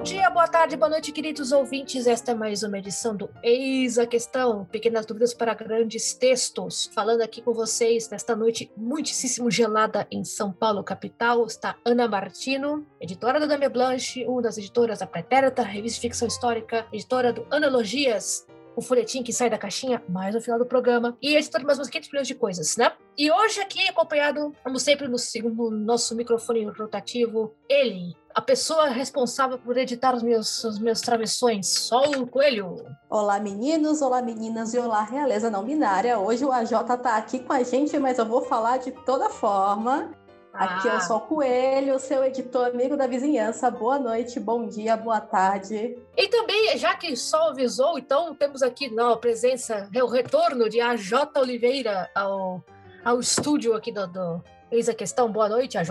Bom dia, boa tarde, boa noite, queridos ouvintes. Esta é mais uma edição do Eis a Questão, pequenas dúvidas para grandes textos. Falando aqui com vocês nesta noite muitíssimo gelada em São Paulo, capital, está Ana Martino, editora da Dame Blanche, uma das editoras da Pretérita, revista de ficção histórica, editora do Analogias, o folhetim que sai da caixinha mais no final do programa, e editor de mais uns 500 milhões de coisas, né? E hoje aqui, acompanhado, como sempre, no, no nosso microfone rotativo, ele, a pessoa responsável por editar os meus, os meus travessões, Sol Coelho. Olá, meninos, olá, meninas e olá, realeza não binária. Hoje o AJ tá aqui com a gente, mas eu vou falar de toda forma. Aqui ah. é o Sol Coelho, seu editor amigo da vizinhança. Boa noite, bom dia, boa tarde. E também, já que Sol avisou, então temos aqui não, a presença, o retorno de AJ Oliveira ao, ao estúdio aqui do, do Eis a questão, boa noite, AJ.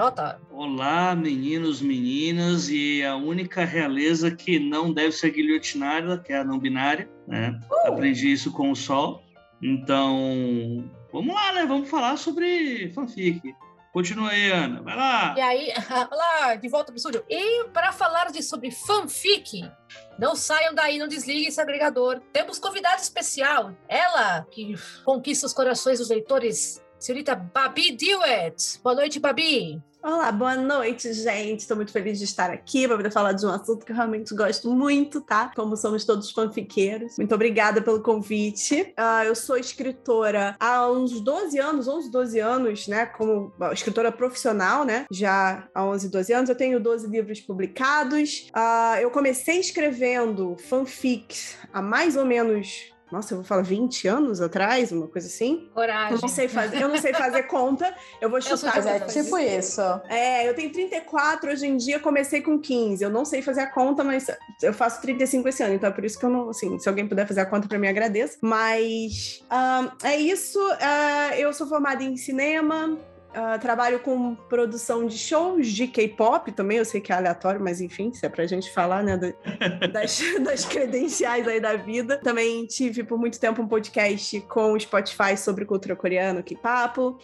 Olá, meninos, meninas, e a única realeza que não deve ser guilhotinada, que é a não binária, né? Uh! Aprendi isso com o Sol. Então, vamos lá, né? Vamos falar sobre fanfic. Continua aí, Ana. Vai lá. E aí, olá, de volta para o estúdio. E para falar de, sobre fanfic, não saiam daí, não desliguem esse agregador. Temos convidado especial. Ela, que conquista os corações dos leitores, senhorita Babi Dewitt. Boa noite, Babi. Olá, boa noite, gente. Estou muito feliz de estar aqui para poder falar de um assunto que eu realmente gosto muito, tá? Como somos todos fanfiqueiros. Muito obrigada pelo convite. Uh, eu sou escritora há uns 12 anos, 11, 12 anos, né? Como escritora profissional, né? Já há 11, 12 anos. Eu tenho 12 livros publicados. Uh, eu comecei escrevendo fanfics há mais ou menos nossa, eu vou falar 20 anos atrás, uma coisa assim. Coragem. Eu não sei fazer, eu não sei fazer conta, eu vou chutar. Eu é tipo isso. É, eu tenho 34 hoje em dia, comecei com 15. Eu não sei fazer a conta, mas eu faço 35 esse ano, então é por isso que eu não, assim, se alguém puder fazer a conta para mim, agradeço. Mas um, é isso. Uh, eu sou formada em cinema, Uh, trabalho com produção de shows de K-pop também, eu sei que é aleatório, mas enfim, se é pra gente falar, né, do, das, das, credenciais aí da vida. Também tive por muito tempo um podcast com o Spotify sobre cultura coreana, K-papo.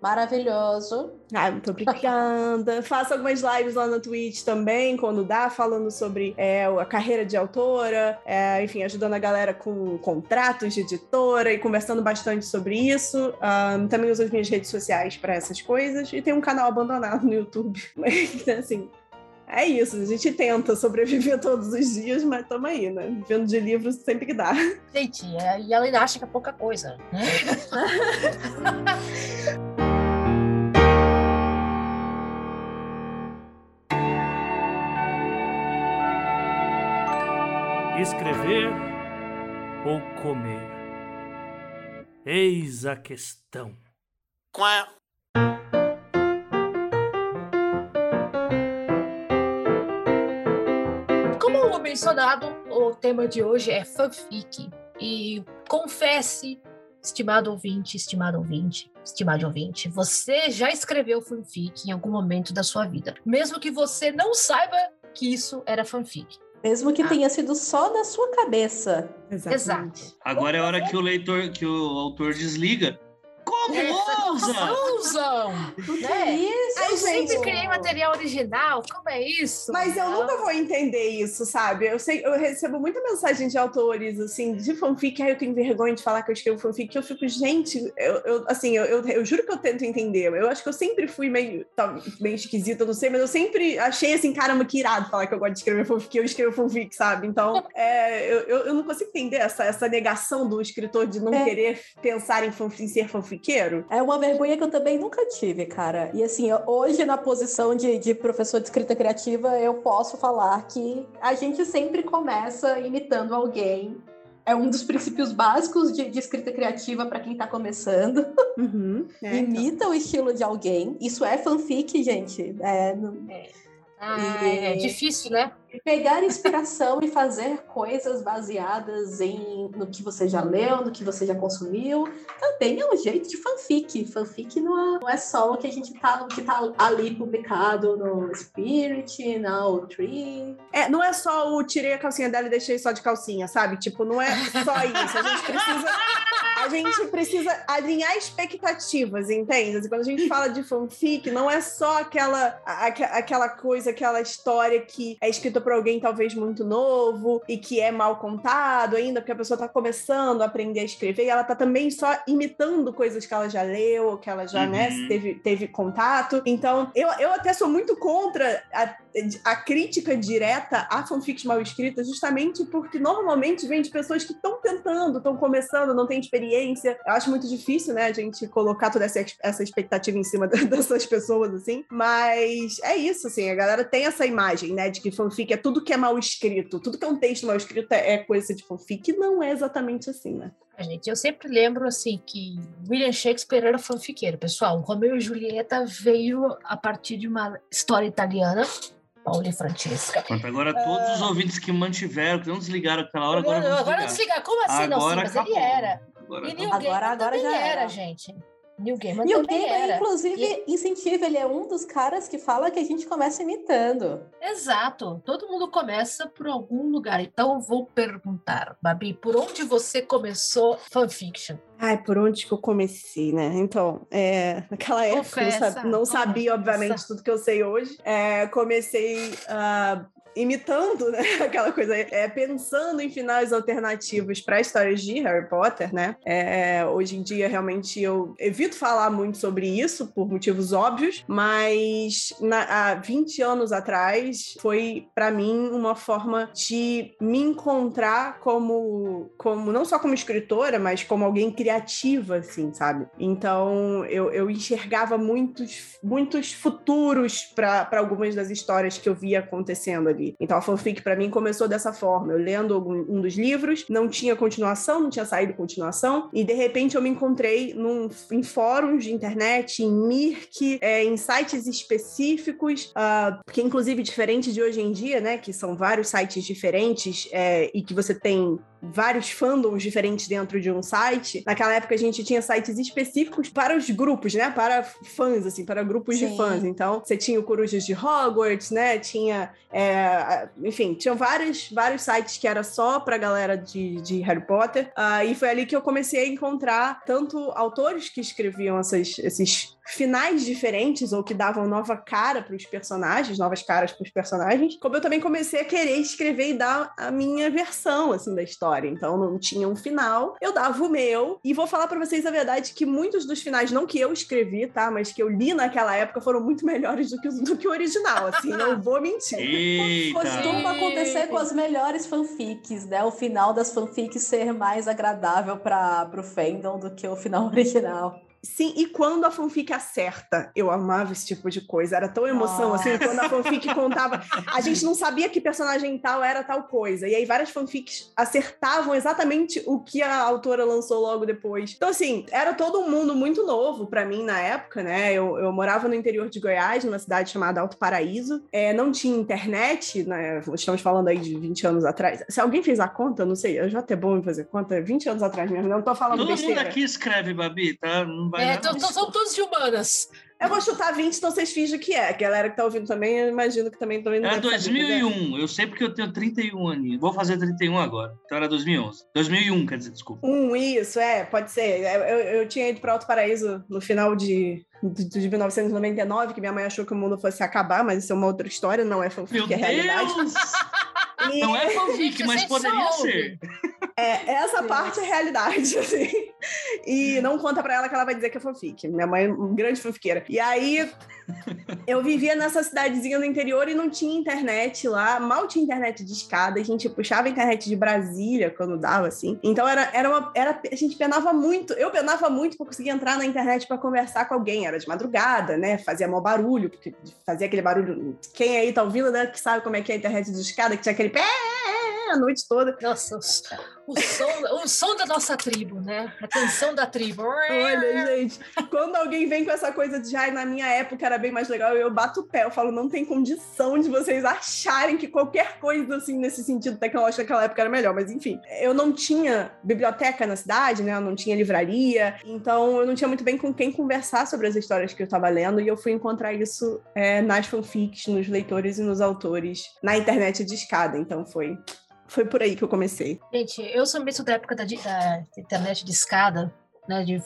Maravilhoso. Ah, muito obrigada. Faço algumas lives lá no Twitch também, quando dá, falando sobre é, a carreira de autora, é, enfim, ajudando a galera com contratos de editora e conversando bastante sobre isso. Um, também uso as minhas redes sociais para essas coisas e tem um canal abandonado no YouTube. assim, é isso, a gente tenta sobreviver todos os dias, mas estamos aí, né? Vivendo de livros sempre que dá. Gente, é, e ela ainda acha que é pouca coisa. Né? Escrever ou comer? Eis a questão. Quá. Como mencionado, o tema de hoje é fanfic. E confesse, estimado ouvinte, estimado ouvinte, estimado ouvinte, você já escreveu fanfic em algum momento da sua vida, mesmo que você não saiba que isso era fanfic. Mesmo que ah. tenha sido só da sua cabeça. Exatamente. Exato. Agora é hora que o leitor, que o autor desliga como ousam? Ousam! Né? Isso, eu sempre criei material original, como é isso? Mas eu nunca vou entender isso, sabe? Eu sei, eu recebo muita mensagem de autores, assim, de fanfic, aí eu tenho vergonha de falar que eu escrevo fanfic, eu fico, gente, eu, eu assim, eu, eu, eu, juro que eu tento entender. Eu acho que eu sempre fui meio, tá, meio esquisita, não sei, mas eu sempre achei assim, caramba, que irado falar que eu gosto de escrever fanfic, eu escrevo fanfic, sabe? Então, é, eu, eu, não consigo entender essa, essa negação do escritor de não é. querer pensar em, fanfic, em ser fanfic corriqueiro. É uma vergonha que eu também nunca tive, cara. E assim, hoje, na posição de, de professor de escrita criativa, eu posso falar que a gente sempre começa imitando alguém é um dos princípios básicos de, de escrita criativa para quem está começando. Uhum, é, Imita então. o estilo de alguém. Isso é fanfic, gente. É, não... é. Ah, e... é difícil, né? Pegar inspiração e fazer coisas baseadas em no que você já leu, no que você já consumiu, também é um jeito de fanfic. Fanfic não é, não é só o que a gente tá, que tá ali publicado no Spirit, na O3. É, não é só o tirei a calcinha dela e deixei só de calcinha, sabe? Tipo, não é só isso. A gente precisa a gente precisa alinhar expectativas, entende? Quando a gente fala de fanfic, não é só aquela, a- aquela coisa, aquela história que é escrita por alguém talvez muito novo e que é mal contado ainda, porque a pessoa tá começando a aprender a escrever e ela tá também só imitando coisas que ela já leu, ou que ela já, né, Uhum. teve, teve contato. Então, eu, eu até sou muito contra a, a crítica direta a fanfics mal escritas, justamente porque normalmente vem de pessoas que estão tentando, estão começando, não têm experiência. Eu acho muito difícil, né, a gente colocar toda essa, essa expectativa em cima dessas pessoas, assim. Mas é isso, assim, a galera tem essa imagem, né, de que fanfic é tudo que é mal escrito, tudo que é um texto mal escrito é, é coisa de fanfic, não é exatamente assim, né? A gente, eu sempre lembro assim que William Shakespeare era fanfiqueiro, pessoal. Romeu e Julieta veio a partir de uma história italiana, Paulo e Francesca. Pronto, agora todos os ouvintes que mantiveram, que não desligaram aquela hora, agora, Agora, agora desligar. como assim? não, sim, Agora mas acabou. ele era. Agora E. Neil Agora- Gaiman agora já era, era. gente. Neil Gaiman E o também Gaiman, era. inclusive, incentiva, ele é um dos caras que fala que a gente começa imitando. Exato. Todo mundo começa por algum lugar. Então eu vou perguntar, Babi, por onde você começou fanfiction? Ai, por onde que eu comecei, né? Então, é, naquela época eu não, sabia, obviamente, tudo que eu sei hoje. É, comecei ah, imitando, né? Aquela coisa, é, pensando em finais alternativos para histórias de Harry Potter, né? É, hoje em dia, realmente, eu evito falar muito sobre isso, por motivos óbvios, mas na- há 20 anos atrás foi, para mim, uma forma de me encontrar como, como não só como escritora, mas como alguém criativa, assim, sabe? Então, eu, eu enxergava muitos, muitos futuros para algumas das histórias que eu via acontecendo ali. Então, a fanfic, para mim, começou dessa forma. Eu lendo um dos livros, não tinha continuação, não tinha saído continuação, e de repente eu me encontrei num, em fóruns de internet, em Mirk, é, em sites específicos, ah, porque inclusive diferente de hoje em dia, né, que são vários sites diferentes é, e que você tem vários fandoms diferentes dentro de um site. Naquela época a gente tinha sites específicos para os grupos, né? Para fãs, assim, para grupos de Sim. fãs. Então, você tinha o Corujas de Hogwarts, né? Tinha, é, enfim, tinham vários, vários sites que era só para galera de, de Harry Potter. Ah, e foi ali que eu comecei a encontrar tanto autores que escreviam essas, esses finais diferentes ou que davam nova cara para os personagens, novas caras para os personagens, como eu também comecei a querer escrever e dar a minha versão assim da história. Então não tinha um final, eu dava o meu e vou falar para vocês a verdade que muitos dos finais não que eu escrevi, tá, mas que eu li naquela época foram muito melhores do que, o- do que o original, assim, não vou mentir. Eita! Costuma acontecer com as melhores fanfics, né? O final das fanfics ser mais agradável para o fandom do que o final original. Sim, e quando a fanfic acerta, eu amava esse tipo de coisa. Era tão emoção assim, quando a fanfic contava. A gente não sabia que personagem tal era tal coisa. E aí várias fanfics acertavam exatamente o que a autora lançou logo depois. Então, assim, era todo um mundo muito novo pra mim na época, né? Eu, eu morava no interior de Goiás, numa cidade chamada Alto Paraíso. É, não tinha internet, né? Estamos falando aí de 20 anos atrás. Se alguém fez a conta, não sei, eu já até bom em fazer conta, 20 anos atrás mesmo, não tô falando Todo mundo besteira. aqui escreve, Babi, tá? Não vai É, dar, então, não. então são todos de humanas. Eu vou chutar 20, então vocês fingem que é. A galera que tá ouvindo também, eu imagino que também também não Era deve saber fazer. 2001, eu sei porque eu tenho 31 aninhos. Vou fazer 31 agora. Então era 2011. 2001, quer dizer, desculpa. Um, isso, é, pode ser. Eu, eu, tinha ido para Alto Paraíso no final de, de, de 1999, que minha mãe achou que o mundo fosse acabar, mas isso é uma outra história, não é Meu fanfic, é realidade. E Não é fanfic, Gente, mas poderia ser. é, essa parte é realidade, assim. E não conta pra ela que ela vai dizer que é fanfic. Minha mãe é uma grande fanfiqueira. E aí, eu vivia nessa cidadezinha no interior e não tinha internet lá. Mal tinha internet de escada. A gente puxava a internet de Brasília quando dava, assim. Então, era, era uma... Era, a gente penava muito. Eu penava muito pra conseguir entrar na internet pra conversar com alguém. Era de madrugada, né? Fazia mó barulho, porque fazia aquele barulho... Quem aí tá ouvindo, né? Que sabe como é que é a internet de escada, que tinha aquele pé a noite toda. Nossa, os- o som, o som da nossa tribo, né? A canção da tribo. Olha, gente, quando alguém vem com essa coisa de ai, na minha época era bem mais legal, eu bato o pé, eu falo, não tem condição de vocês acharem que qualquer coisa assim nesse sentido tecnológico naquela época era melhor, mas enfim, eu não tinha biblioteca na cidade, né? Eu não tinha livraria, então eu não tinha muito bem com quem conversar sobre as histórias que eu tava lendo, e eu fui encontrar isso é, nas fanfics, nos leitores e nos autores, na internet de escada, então foi Foi por aí que eu comecei. Gente, eu sou mesmo da época da, da internet de escada. Né, de,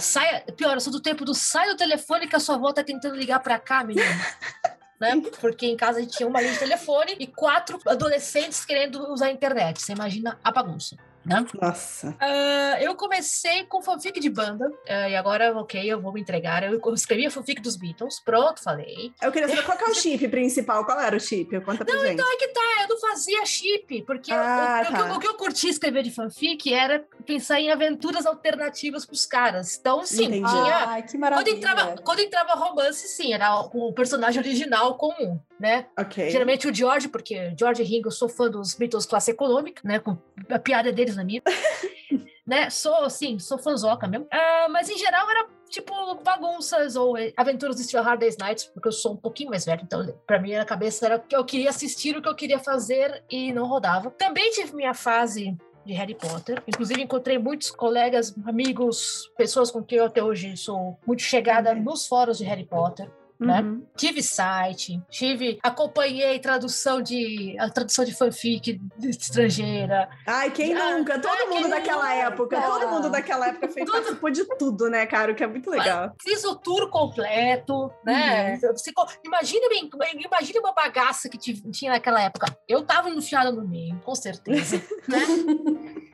saia, pior, eu sou do tempo do sai do telefone que a sua avó tá tentando ligar pra cá, menino. né? Porque em casa a gente tinha uma linha de telefone e quatro adolescentes querendo usar a internet. Você imagina a bagunça. Né? Nossa. Ah, eu comecei com fanfic de banda, ah, e agora, ok, eu vou me entregar. Eu escrevi a fanfic dos Beatles, pronto, falei. Eu queria saber qual que é o chip principal. Qual era o chip? Conta pra gente. Aí que tá, eu não fazia chip, porque eu- Ah, o, o que tá. eu- o que eu curti escrever de fanfic era pensar em aventuras alternativas pros caras. Então, sim, Entendi. tinha. Ai, que Quando maravilha. entrava, quando entrava romance, sim, era o personagem original comum, né? Ok. Geralmente o George, porque George e Ringo, eu sou fã dos Beatles classe econômica, né? Com a piada deles na minha. né? Sou, sim, sou fanzoca mesmo. Ah, mas em geral era tipo bagunças ou eh, aventuras do Steel Hard Day's Nights, porque eu sou um pouquinho mais velho, então pra mim na cabeça era que eu queria assistir o que eu queria fazer e não rodava. Também tive minha fase de Harry Potter. Inclusive, encontrei muitos colegas, amigos, pessoas com quem eu até hoje sou muito chegada Uhum. nos fóruns de Harry Potter né? Uhum. Tive site, tive, acompanhei tradução de a tradução de fanfic estrangeira. Ai, quem Ah, nunca? Todo ai, mundo daquela nunca? época. Todo mundo daquela época fez, Tudo. participou de tudo, né, cara? O que é muito legal. Fiz o tour completo, né? Você co- imagina, bem- imagina uma bagaça que tinha naquela época. Eu tava enfiada no meio, com certeza, né?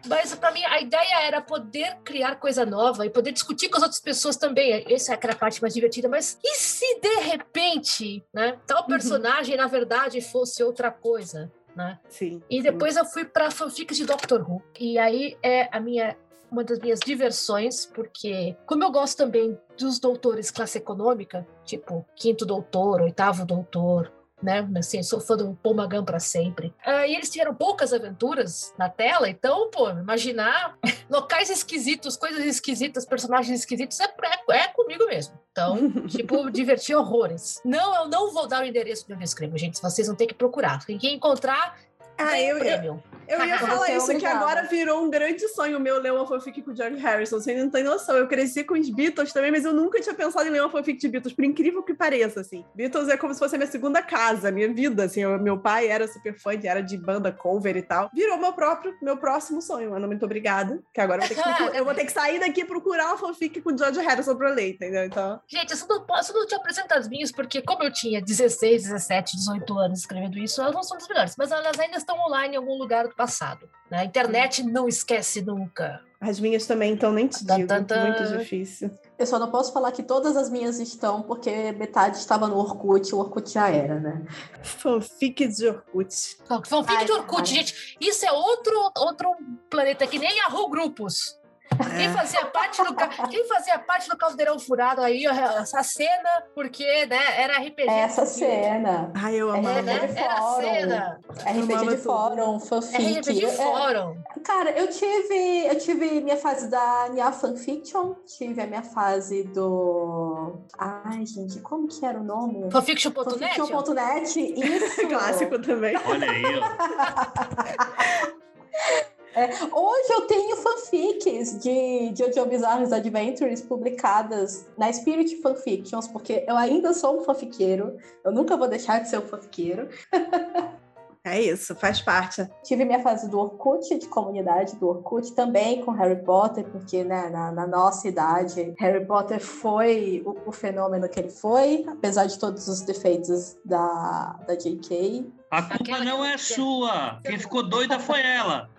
Mas para mim a ideia era poder criar coisa nova e poder discutir com as outras pessoas também. Essa é aquela parte mais divertida. Mas e se de repente, né, tal personagem na verdade fosse outra coisa, né? Sim. E depois eu fui para fanfics de Doctor Who. E aí é a minha uma das minhas diversões, porque como eu gosto também dos doutores classe econômica, tipo quinto doutor, oitavo doutor, né? Assim, sou fã do Paul Magan para sempre. Ah, e eles tiveram poucas aventuras na tela, então, pô, imaginar locais esquisitos, coisas esquisitas, personagens esquisitos, é, é, é comigo mesmo. Então, tipo, diverti horrores. Não, eu não vou dar o endereço de onde eu escrevo, gente. Vocês vão ter que procurar. Quem encontrar, Ah, eu, um eu, prêmio. eu ia falar é isso, que obrigada. agora virou um grande sonho meu ler uma fanfic com o George Harrison. Você não tem noção. Eu cresci com os Beatles também, mas eu nunca tinha pensado em ler uma fanfic de Beatles, por incrível que pareça, assim. Beatles é como se fosse a minha segunda casa, a minha vida, assim. Eu- meu pai era super fã, era de banda cover e tal. Virou meu próprio, meu próximo sonho, Ana. Muito obrigada. Que agora eu vou ter que, eu vou ter que sair daqui e procurar uma fanfic com o George Harrison pra ler, entendeu? Então, Gente, eu só não posso não te apresentar as minhas, porque como eu tinha 16, 17, 18 anos escrevendo isso, elas não são das melhores, mas elas ainda estão online em algum lugar do passado. né? A internet não esquece nunca. as minhas também, então nem te digo. tan. Muito difícil. Eu só não posso falar que todas as minhas estão, porque metade estava no Orkut, o Orkut já era, né? Fanfic de Orkut. Fanfic Ai, de Orkut, ai. gente, isso é outro, outro planeta que nem Yahoo Grupos. Quem É. fazia parte do quem fazia parte do Caldeirão Furado aí, essa cena, porque né, era RPG. Essa de- cena. Ai, eu É, amava. né? Era a Fórum. cena. RPG amava de fórum, fanfic. RPG de É, fórum. Cara, eu tive, eu tive minha fase da Nia Fanfiction, tive a minha fase do. Ai, gente, como que era o nome? Fanfiction.net? Fanfiction.net, isso! Clássico também. Olha aí, ó. Hoje eu tenho fanfics de Jojo Bizarre's Adventures publicadas na Spirit Fanfictions, porque eu ainda sou um fanfiqueiro, eu nunca vou deixar de ser um fanfiqueiro. É isso, faz parte. Tive minha fase do Orkut, de comunidade do Orkut, também com Harry Potter, porque né, na, na nossa idade, Harry Potter foi o, o fenômeno que ele foi, apesar de todos os defeitos da, da J.K. A culpa não é sua. Quem ficou doida foi ela.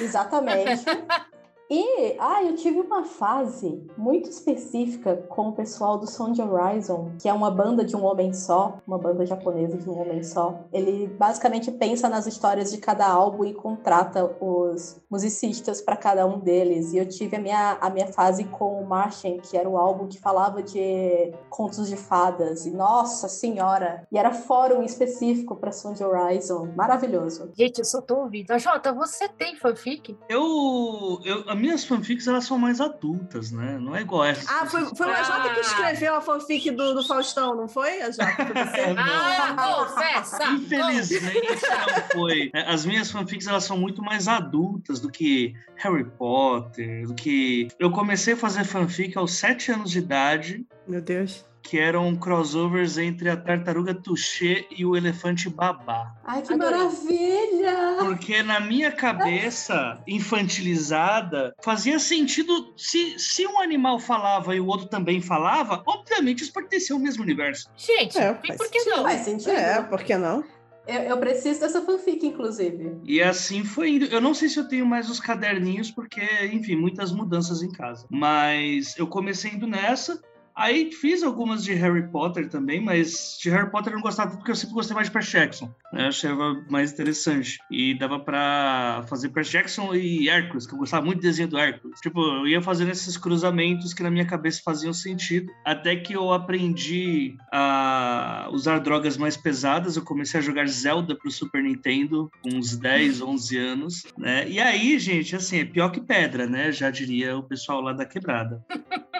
Exatamente. E, ah, eu tive uma fase muito específica com o pessoal do Sound Horizon, que é uma banda de um homem só, uma banda japonesa de um homem só. Ele basicamente pensa nas histórias de cada álbum e contrata os musicistas para cada um deles. E eu tive a minha, a minha fase com o Martian, que era o álbum que falava de contos de fadas. E nossa senhora! E era fórum específico para Sound Horizon. Maravilhoso. Gente, eu só tô ouvindo. Jota, você tem fanfic? Eu, eu, as minhas fanfics elas são mais adultas, né? Não é igual essa. Ah, foi, foi a Jota que escreveu a fanfic do, do Faustão, não foi? A Jota, você? Não. Ah, confessa! Infelizmente não foi. É, As minhas fanfics elas são muito mais adultas do que Harry Potter, do que eu comecei a fazer fanfic aos sete anos de idade. Meu Deus. Que eram crossovers entre a tartaruga Touché e o elefante Babá. Ai, que Adorei. maravilha! Porque na minha cabeça infantilizada, fazia sentido se, se um animal falava e o outro também falava, obviamente eles pertenciam ao mesmo universo. Gente, É, faz por que não? Faz sentido. É, por que não? Eu, eu preciso dessa fanfic, inclusive. E assim foi indo. Eu não sei se eu tenho mais os caderninhos, porque, enfim, muitas mudanças em casa. Mas eu comecei indo nessa. Aí fiz algumas de Harry Potter também, mas de Harry Potter eu não gostava porque eu sempre gostei mais de Percy Jackson. Né? Eu achava mais interessante. E dava pra fazer Percy Jackson e Hércules, que eu gostava muito do desenho do Hércules. Tipo, eu ia fazendo esses cruzamentos que na minha cabeça faziam sentido. Até que eu aprendi a usar drogas mais pesadas. Eu comecei a jogar Zelda pro Super Nintendo com uns 10, 11 anos, né? E aí, gente, assim, é pior que pedra, né? Já diria o pessoal lá da quebrada.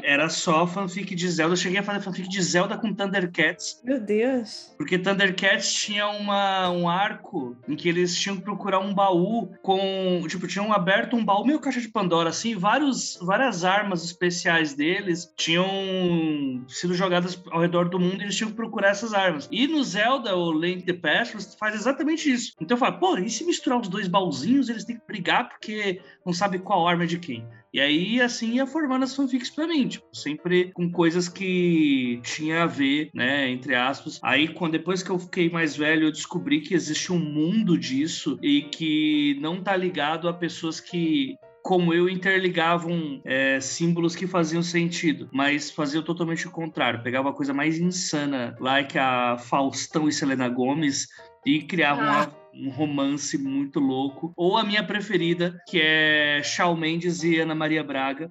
Era só fanfic de Zelda. Eu cheguei a fazer fanfic de Zelda com Thundercats, Meu Deus. porque Thundercats tinha uma, um arco em que eles tinham que procurar um baú com. Tipo, tinham aberto um baú meio caixa de Pandora, assim, vários, várias armas especiais deles tinham sido jogadas ao redor do mundo e eles tinham que procurar essas armas. E no Zelda, o Link the Past, faz exatamente isso. Então eu falo, pô, e se misturar os dois baúzinhos, eles têm que brigar porque não sabe qual arma é de quem. E aí, assim, ia formando as fanfics pra mim, tipo, sempre com coisas que tinha a ver, né, entre aspas. Aí, quando, depois que eu fiquei mais velho, eu descobri que existe um mundo disso e que não tá ligado a pessoas que como eu, interligavam é, símbolos que faziam sentido, mas faziam totalmente o contrário. Pegava a coisa mais insana, lá que a Faustão e Selena Gomes, e criavam Ah. uma- um romance muito louco. Ou a minha preferida, que é Shawn Mendes e Ana Maria Braga.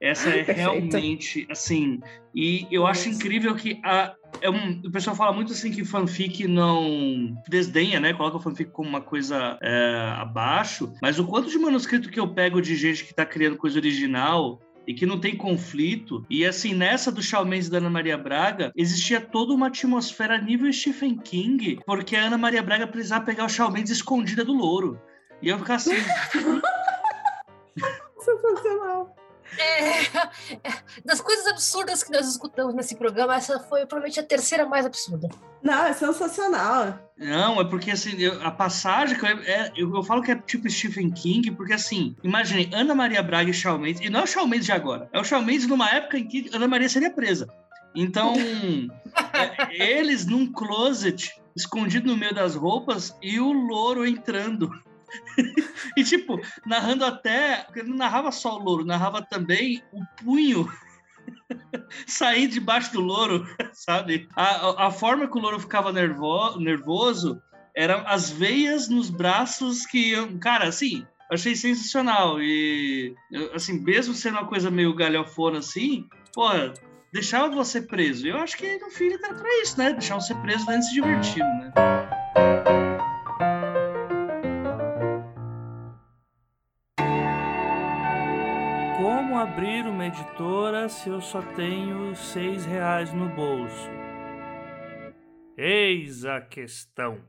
Essa é Perfeito. realmente, assim... E eu acho incrível que a, é um- o pessoal fala muito assim que fanfic não desdenha, né? Coloca fanfic como uma coisa é, abaixo. Mas o quanto de manuscrito que eu pego de gente que tá criando coisa original e que não tem conflito. E assim, nessa do Shawn Mendes e da Ana Maria Braga, existia toda uma atmosfera nível Stephen King, porque a Ana Maria Braga precisava pegar o Shawn Mendes escondida do louro. E eu ficar assim, Sensacional. É, é, das coisas absurdas que nós escutamos nesse programa, essa foi provavelmente a terceira mais absurda. Não, é sensacional. Não, é porque assim, eu- a passagem, que eu, é- eu, eu falo que é tipo Stephen King, porque assim, imagine Ana Maria Braga e Shawn Mendes, e não é o Shawn Mendes de agora, é o Shawn Mendes numa época em que Ana Maria seria presa. Então, é, eles num closet, escondido no meio das roupas, e o louro entrando. e tipo, narrando até, porque ele não narrava só o louro, narrava também o punho sair debaixo do louro, sabe? A, a- forma que o louro ficava nervo, nervoso eram as veias nos braços que, cara, assim, achei sensacional. E, assim, mesmo sendo uma coisa meio galhofona assim, pô, deixava você preso. Eu acho que no fim era pra isso, né? Deixar você preso dentro de se divertir, né? Abrir uma editora se eu só tenho seis reais no bolso? Eis a questão.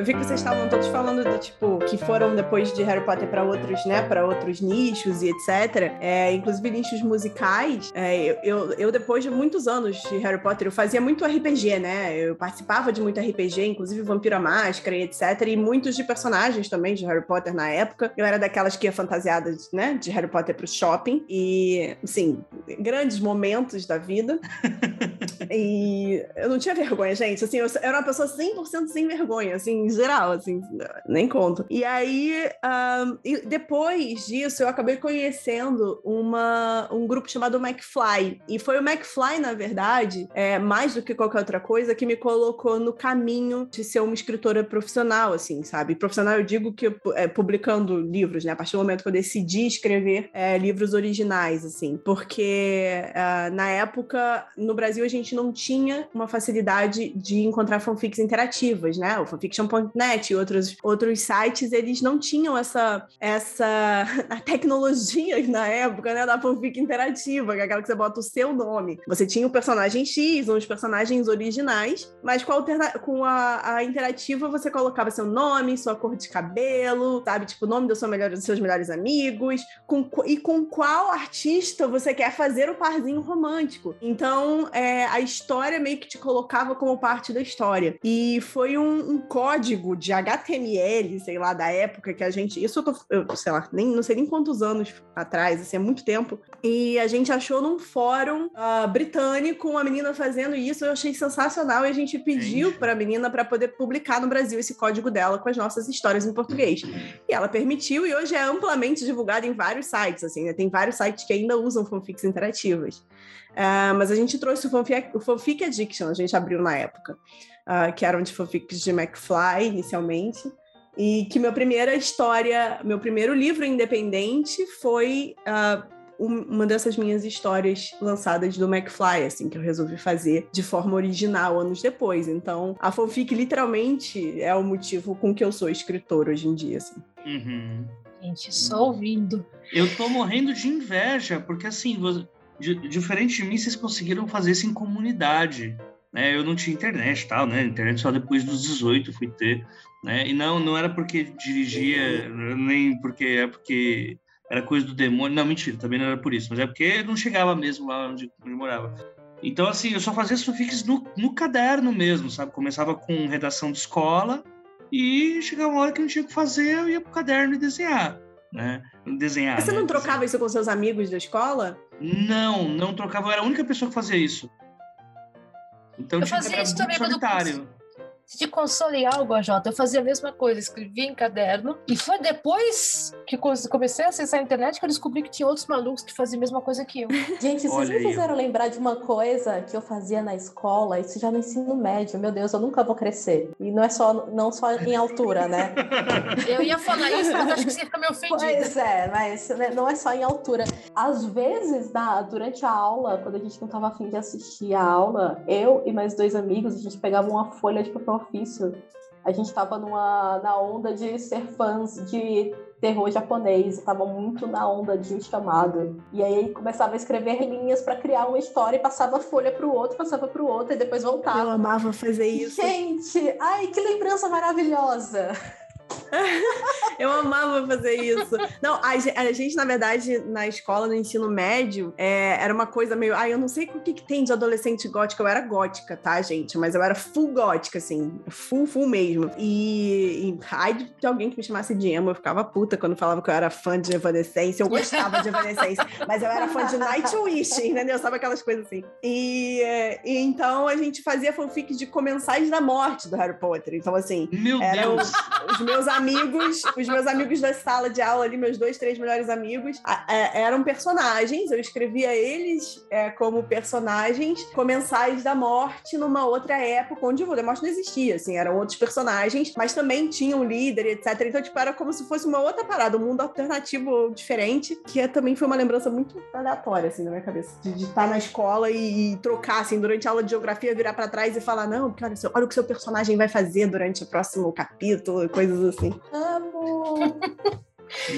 Eu vi que vocês estavam todos falando do tipo que foram depois de Harry Potter para outros, né, para outros nichos e etc. É, inclusive nichos musicais. É, eu, eu, depois de muitos anos de Harry Potter, eu fazia muito RPG, né? Eu participava de muito RPG, inclusive Vampiro à Máscara e etc. E muitos de personagens também de Harry Potter na época. Eu era daquelas que ia fantasiada, né, de Harry Potter pro shopping e, assim, grandes momentos da vida. E eu não tinha vergonha, gente. Assim, eu era uma pessoa 100% sem vergonha, assim, geral, assim, nem conto. E aí, um, e depois disso, eu acabei conhecendo uma, um grupo chamado McFly. E foi o McFly, na verdade, é, mais do que qualquer outra coisa, que me colocou no caminho de ser uma escritora profissional, assim, sabe? Profissional, eu digo que é, publicando livros, né? A partir do momento que eu decidi escrever é, livros originais, assim. Porque uh, na época, no Brasil, a gente não tinha uma facilidade de encontrar fanfics interativas, né? O fanfiction.com fanfic.net e outros, outros sites, eles não tinham essa, essa a tecnologia na época, né, da fanfic interativa, que é aquela que você bota o seu nome. Você tinha o personagem X, os personagens originais, mas com a, com a, a interativa você colocava seu nome, sua cor de cabelo, sabe? Tipo, o nome do seu melhor, dos seus melhores amigos, com, e com qual artista você quer fazer o parzinho romântico. Então, é, a história meio que te colocava como parte da história. E foi um, um código de HTML, sei lá, da época que a gente. Isso eu tô, eu, sei lá, nem, não sei nem quantos anos atrás, assim, é muito tempo. E a gente achou num fórum uh, britânico uma menina fazendo isso, eu achei sensacional. E a gente pediu para a menina para poder publicar no Brasil esse código dela com as nossas histórias em português. E ela permitiu, e hoje é amplamente divulgado em vários sites, assim, né? Tem vários sites que ainda usam fanfics interativas. Uh, mas a gente trouxe o fanfic, o fanfic Addiction, a gente abriu na época, uh, que eram de fanfics de McFly, inicialmente. E que minha primeira história, meu primeiro livro independente foi uh, uma dessas minhas histórias lançadas do McFly, assim, que eu resolvi fazer de forma original anos depois. Então, a fanfic literalmente é o motivo com que eu sou escritor hoje em dia, assim. Uhum. Gente, só ouvindo. Eu tô morrendo de inveja, porque assim, diferente de mim, vocês conseguiram fazer isso em comunidade. Né? Eu não tinha internet tal, né? Internet só depois dos 18 fui ter. Né? E não, não era porque dirigia, nem porque é porque era coisa do demônio. Não, mentira, também não era por isso, mas é porque não chegava mesmo lá onde, onde morava. Então, assim, eu só fazia fanfics no, no caderno mesmo, sabe? Começava com redação de escola e chegava uma hora que não tinha o que fazer, eu ia pro caderno e desenhar, né? Desenhar. Mas você né? não trocava isso com seus amigos da escola? Não, não trocava. Eu era a única pessoa que fazia isso. Então, eu tipo, fazia isso também quando de console algo, AJ, eu fazia a mesma coisa, escrevia em caderno. E foi depois que comecei a acessar a internet que eu descobri que tinha outros malucos que faziam a mesma coisa que eu. Gente, vocês Olha me aí, fizeram lembrar de uma coisa que eu fazia na escola, isso já no ensino médio. Meu Deus, eu nunca vou crescer. E não é só, não só em altura, né? Eu ia falar isso, mas acho que você fica meio ofendida. Pois é, mas né, não é só em altura. Às vezes, na, durante a aula, quando a gente não estava afim de assistir a aula, eu e mais dois amigos, a gente pegava uma folha de papel ofício. A gente estava numa na onda de ser fãs de terror japonês, estava muito na onda de um chamado. E aí começava a escrever linhas para criar uma história e passava a folha para o outro, passava para o outro e depois Eu voltava. amava fazer isso. Gente, ai, que lembrança maravilhosa! Eu amava fazer isso. Não, a, a gente, na verdade, na escola, no ensino médio, é, era uma coisa meio. Ai, eu não sei o que, que tem de adolescente gótica. Eu era gótica, tá, gente? Mas eu era full gótica, assim. Full, full mesmo. E, e ai de, alguém que me chamasse de emo. Eu ficava puta quando falava que eu era fã de Evanescence. Eu gostava de Evanescence, mas eu era fã de Nightwish, entendeu? Sabe aquelas coisas assim. E, é, e então a gente fazia fanfic de comensais da morte do Harry Potter. Então, assim, Meu eram Deus! os meus amigos, os meus amigos da sala de aula ali, meus dois, três melhores amigos, eram personagens. Eu escrevia eles é, como personagens comensais da morte numa outra época onde o Voldemort não existia, assim, eram outros personagens, mas também tinham líder, etc. Então, tipo, era como se fosse uma outra parada, um mundo alternativo diferente, que é, também foi uma lembrança muito aleatória, assim, na minha cabeça. De estar na escola e, e trocar, assim, durante a aula de geografia, virar pra trás e falar, não, seu- olha o que seu personagem vai fazer durante o próximo capítulo, coisas assim. Amo!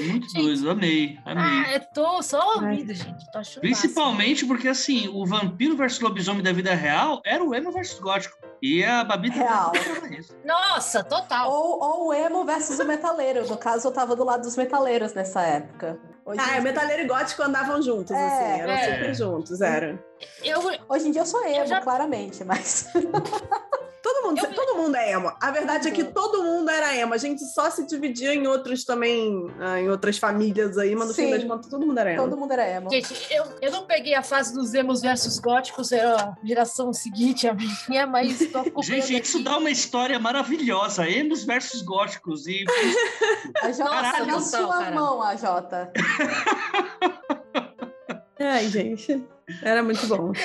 Muito doido, amei, amei. Ah, eu tô só ouvindo, gente. Tô achando Principalmente porque, assim, o vampiro versus lobisomem da vida real era o emo versus gótico. E a Babi Real. massa. Nossa, total. Ou, ou o emo versus o metaleiro. No caso, eu tava do lado dos metaleiros nessa época. Hoje, Ah, o metaleiro e gótico andavam juntos, É, assim, eram é. sempre juntos, era. Eu, hoje em dia eu sou emo, Eu já- claramente, mas. Todo mundo, Eu- todo mundo é emo. A verdade é que todo mundo era emo. A gente só se dividia em outros também, ah, em outras famílias aí, mas no fim Sim. das contas todo mundo era emo. Todo mundo era emo. gente, eu, eu não peguei a fase dos emos versus góticos, era a geração seguinte, a minha, mas Gente, isso aqui. dá uma história maravilhosa. Emos versus góticos. E A Jota Caralho, na total, sua cara. mão, a Jota. Ai, gente. Era muito bom.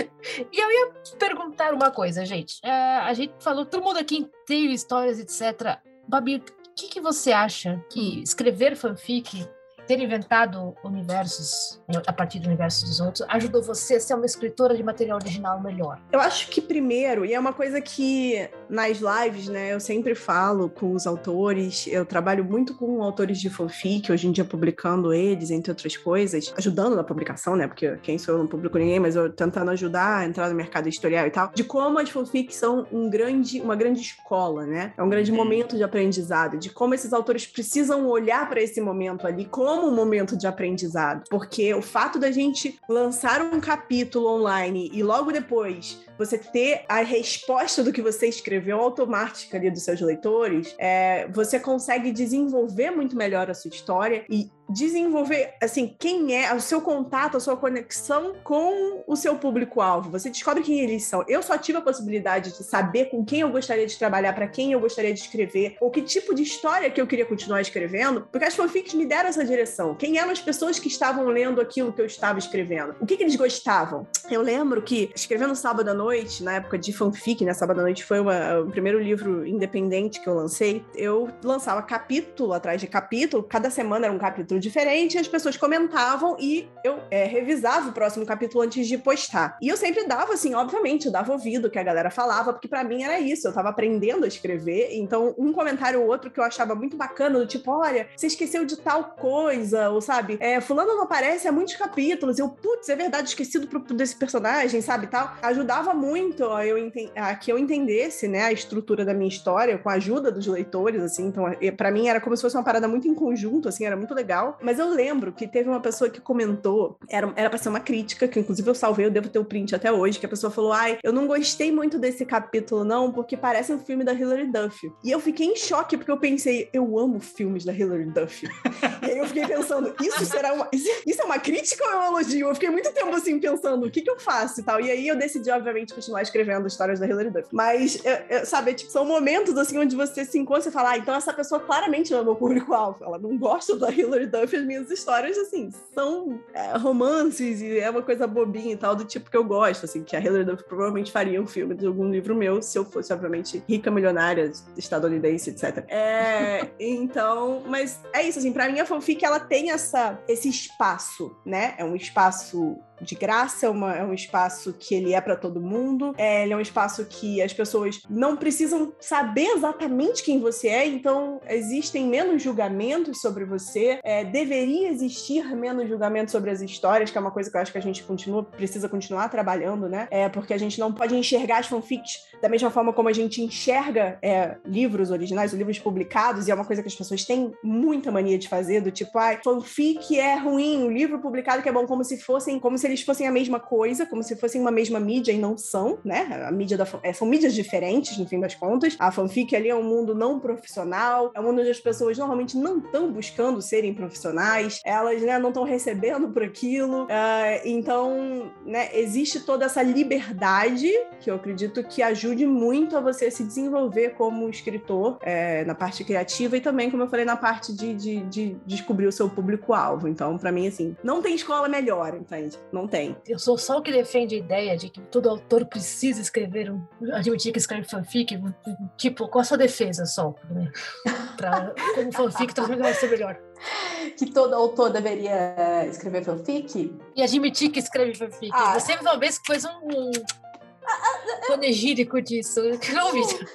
E eu ia perguntar uma coisa, gente. É, a gente falou, todo mundo aqui tem histórias, etc. Babi, o que, que você acha que escrever fanfic ter inventado universos a partir do universo dos outros ajudou você a ser uma escritora de material original melhor? Eu acho que primeiro, e é uma coisa que nas lives, né, eu sempre falo com os autores, eu trabalho muito com autores de fanfic, hoje em dia publicando eles, entre outras coisas, ajudando na publicação, né, porque quem sou eu não publico ninguém, mas eu tentando ajudar a entrar no mercado editorial e tal, de como as fanfics são um grande, uma grande escola, né? É um grande uhum. momento de aprendizado, de como esses autores precisam olhar para esse momento ali como um momento de aprendizado, porque o fato da gente lançar um capítulo online e logo depois você ter a resposta do que você escreveu automática ali dos seus leitores, é, você consegue desenvolver muito melhor a sua história e desenvolver, assim, quem é, o seu contato, a sua conexão com o seu público-alvo. Você descobre quem eles são. Eu só tive a possibilidade de saber com quem eu gostaria de trabalhar, para quem eu gostaria de escrever, ou que tipo de história que eu queria continuar escrevendo, porque as fanfics me deram essa direção. Quem eram as pessoas que estavam lendo aquilo que eu estava escrevendo? O que, que eles gostavam? Eu lembro que, escrevendo sábado à noite, na época de fanfic, né? Sábado à noite foi uma, o primeiro livro independente que eu lancei. Eu lançava capítulo atrás de capítulo, cada semana era um capítulo capítulo diferente, as pessoas comentavam e eu é, revisava o próximo capítulo antes de postar. E eu sempre dava, assim, obviamente, eu dava ouvido que a galera falava, porque para mim era isso, eu tava aprendendo a escrever, então um comentário ou outro que eu achava muito bacana, do tipo, olha, você esqueceu de tal coisa, ou sabe, é, fulano não aparece há muitos capítulos, eu, putz, é verdade, esquecido desse personagem, sabe, tal, ajudava muito a, eu a que eu entendesse, né, a estrutura da minha história, com a ajuda dos leitores, assim, então, para mim era como se fosse uma parada muito em conjunto, assim, era muito legal, mas eu lembro que teve uma pessoa que comentou, era, era pra ser uma crítica, que inclusive eu salvei, eu devo ter o print até hoje, que a pessoa falou: ai, eu não gostei muito desse capítulo, não, porque parece um filme da Hilary Duff. E eu fiquei em choque, porque eu pensei, eu amo filmes da Hilary Duff. e aí eu fiquei pensando, isso será uma. Isso é uma crítica ou é um elogio? Eu fiquei muito tempo assim pensando, o que, que eu faço e tal. E aí eu decidi, obviamente, continuar escrevendo histórias da Hilary Duff. Mas, eu, eu, sabe, tipo, são momentos assim onde você se encontra e fala, ah, então essa pessoa claramente não é meu público-alvo. Ela não gosta da Hilary Duff Duff, as minhas histórias, assim, são é, romances e é uma coisa bobinha e tal, do tipo que eu gosto, assim, que a Hilary Duff provavelmente faria um filme de algum livro meu, se eu fosse, obviamente, rica, milionária, estadunidense, etc. É, então, mas é isso, assim, pra mim a fanfic, ela tem essa, esse espaço, né? É um espaço de graça, é, uma, é um espaço que ele é para todo mundo, é, ele é um espaço que as pessoas não precisam saber exatamente quem você é, então existem menos julgamentos sobre você, é, deveria existir menos julgamentos sobre as histórias, que é uma coisa que eu acho que a gente continua, precisa continuar trabalhando, né? É, porque a gente não pode enxergar as fanfics da mesma forma como a gente enxerga é, livros originais, livros publicados, e é uma coisa que as pessoas têm muita mania de fazer, do tipo, ah, fanfic é ruim, o livro publicado que é bom, como se fossem, como se eles fossem a mesma coisa, como se fossem uma mesma mídia e não são, né? A mídia da, é, são mídias diferentes, no fim das contas. A fanfic ali é um mundo não profissional, é um mundo onde as pessoas normalmente não estão buscando serem profissionais, elas né, não estão recebendo por aquilo. Uh, então, né, existe toda essa liberdade que eu acredito que ajude muito a você se desenvolver como escritor é, na parte criativa e também, como eu falei, na parte de, de, de descobrir o seu público-alvo. Então, para mim, assim, não tem escola melhor, entende? Não tem. Eu sou só o que defende a ideia de que todo autor precisa escrever um. admitir que escreve fanfic. Tipo, qual a sua defesa só? Né? Pra, como fanfic também vai ser melhor. Que todo autor deveria escrever fanfic? E admitir que escreve fanfic. Ah. Você uma vez fez um, um panegírico disso. Não,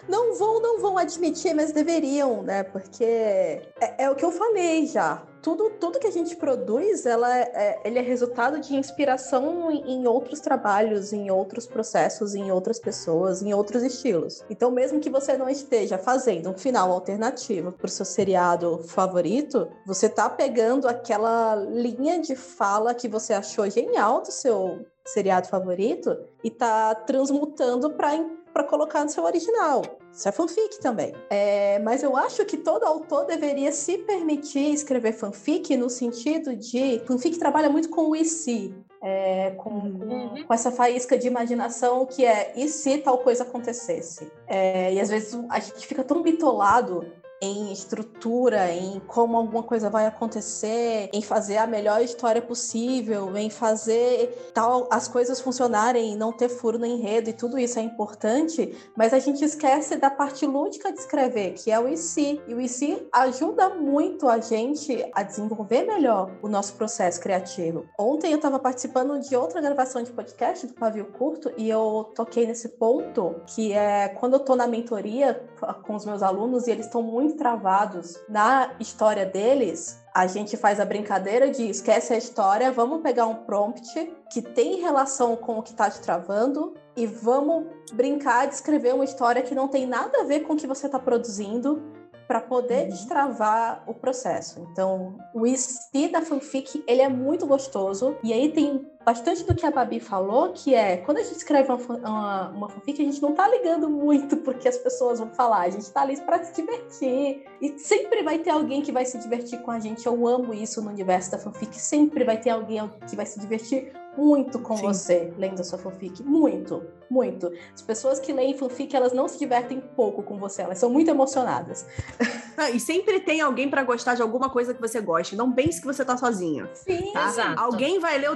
não vão, não vão admitir, mas deveriam, né? Porque é, é o que eu falei já tudo, tudo que a gente produz, ela é, é, ele é resultado de inspiração em, outros trabalhos, em outros processos, em outras pessoas, em outros estilos. Então, mesmo que você não esteja fazendo um final alternativo para o seu seriado favorito, você tá pegando aquela linha de fala que você achou genial do seu seriado favorito e tá transmutando para colocar no seu original. Isso é fanfic também. É, mas eu acho que todo autor deveria se permitir escrever fanfic no sentido de. Fanfic trabalha muito com o e se. É, com, uhum. com, essa faísca de imaginação que é e se tal coisa acontecesse? É, e às vezes a gente fica tão bitolado em estrutura, em como alguma coisa vai acontecer, em fazer a melhor história possível, em fazer tal as coisas funcionarem, não ter furo no enredo e tudo isso é importante, mas a gente esquece da parte lúdica de escrever, que é o IC. E o IC ajuda muito a gente a desenvolver melhor o nosso processo criativo. Ontem eu estava participando de outra gravação de podcast do Pavio Curto e eu toquei nesse ponto que é quando eu estou na mentoria com os meus alunos e eles estão muito travados na história deles, a gente faz a brincadeira de esquece a história, vamos pegar um prompt que tem relação com o que está te travando e vamos brincar de escrever uma história que não tem nada a ver com o que você está produzindo para poder uhum. destravar o processo. Então, o IC da fanfic, ele é muito gostoso. E aí tem bastante do que a Babi falou, que é quando a gente escreve uma, uma, uma fanfic, a gente não tá ligando muito porque as pessoas vão falar, a gente tá ali para se divertir. E sempre vai ter alguém que vai se divertir com a gente. Eu amo isso no universo da fanfic. Sempre vai ter alguém que vai se divertir muito com Sim. você lendo a sua fanfic. Muito, muito. As pessoas que leem fanfic, elas não se divertem pouco com você, elas são muito emocionadas. Ah, e sempre tem alguém para gostar de alguma coisa que você goste. Não pense que você tá sozinha. Sim, tá? exato. Alguém vai ler o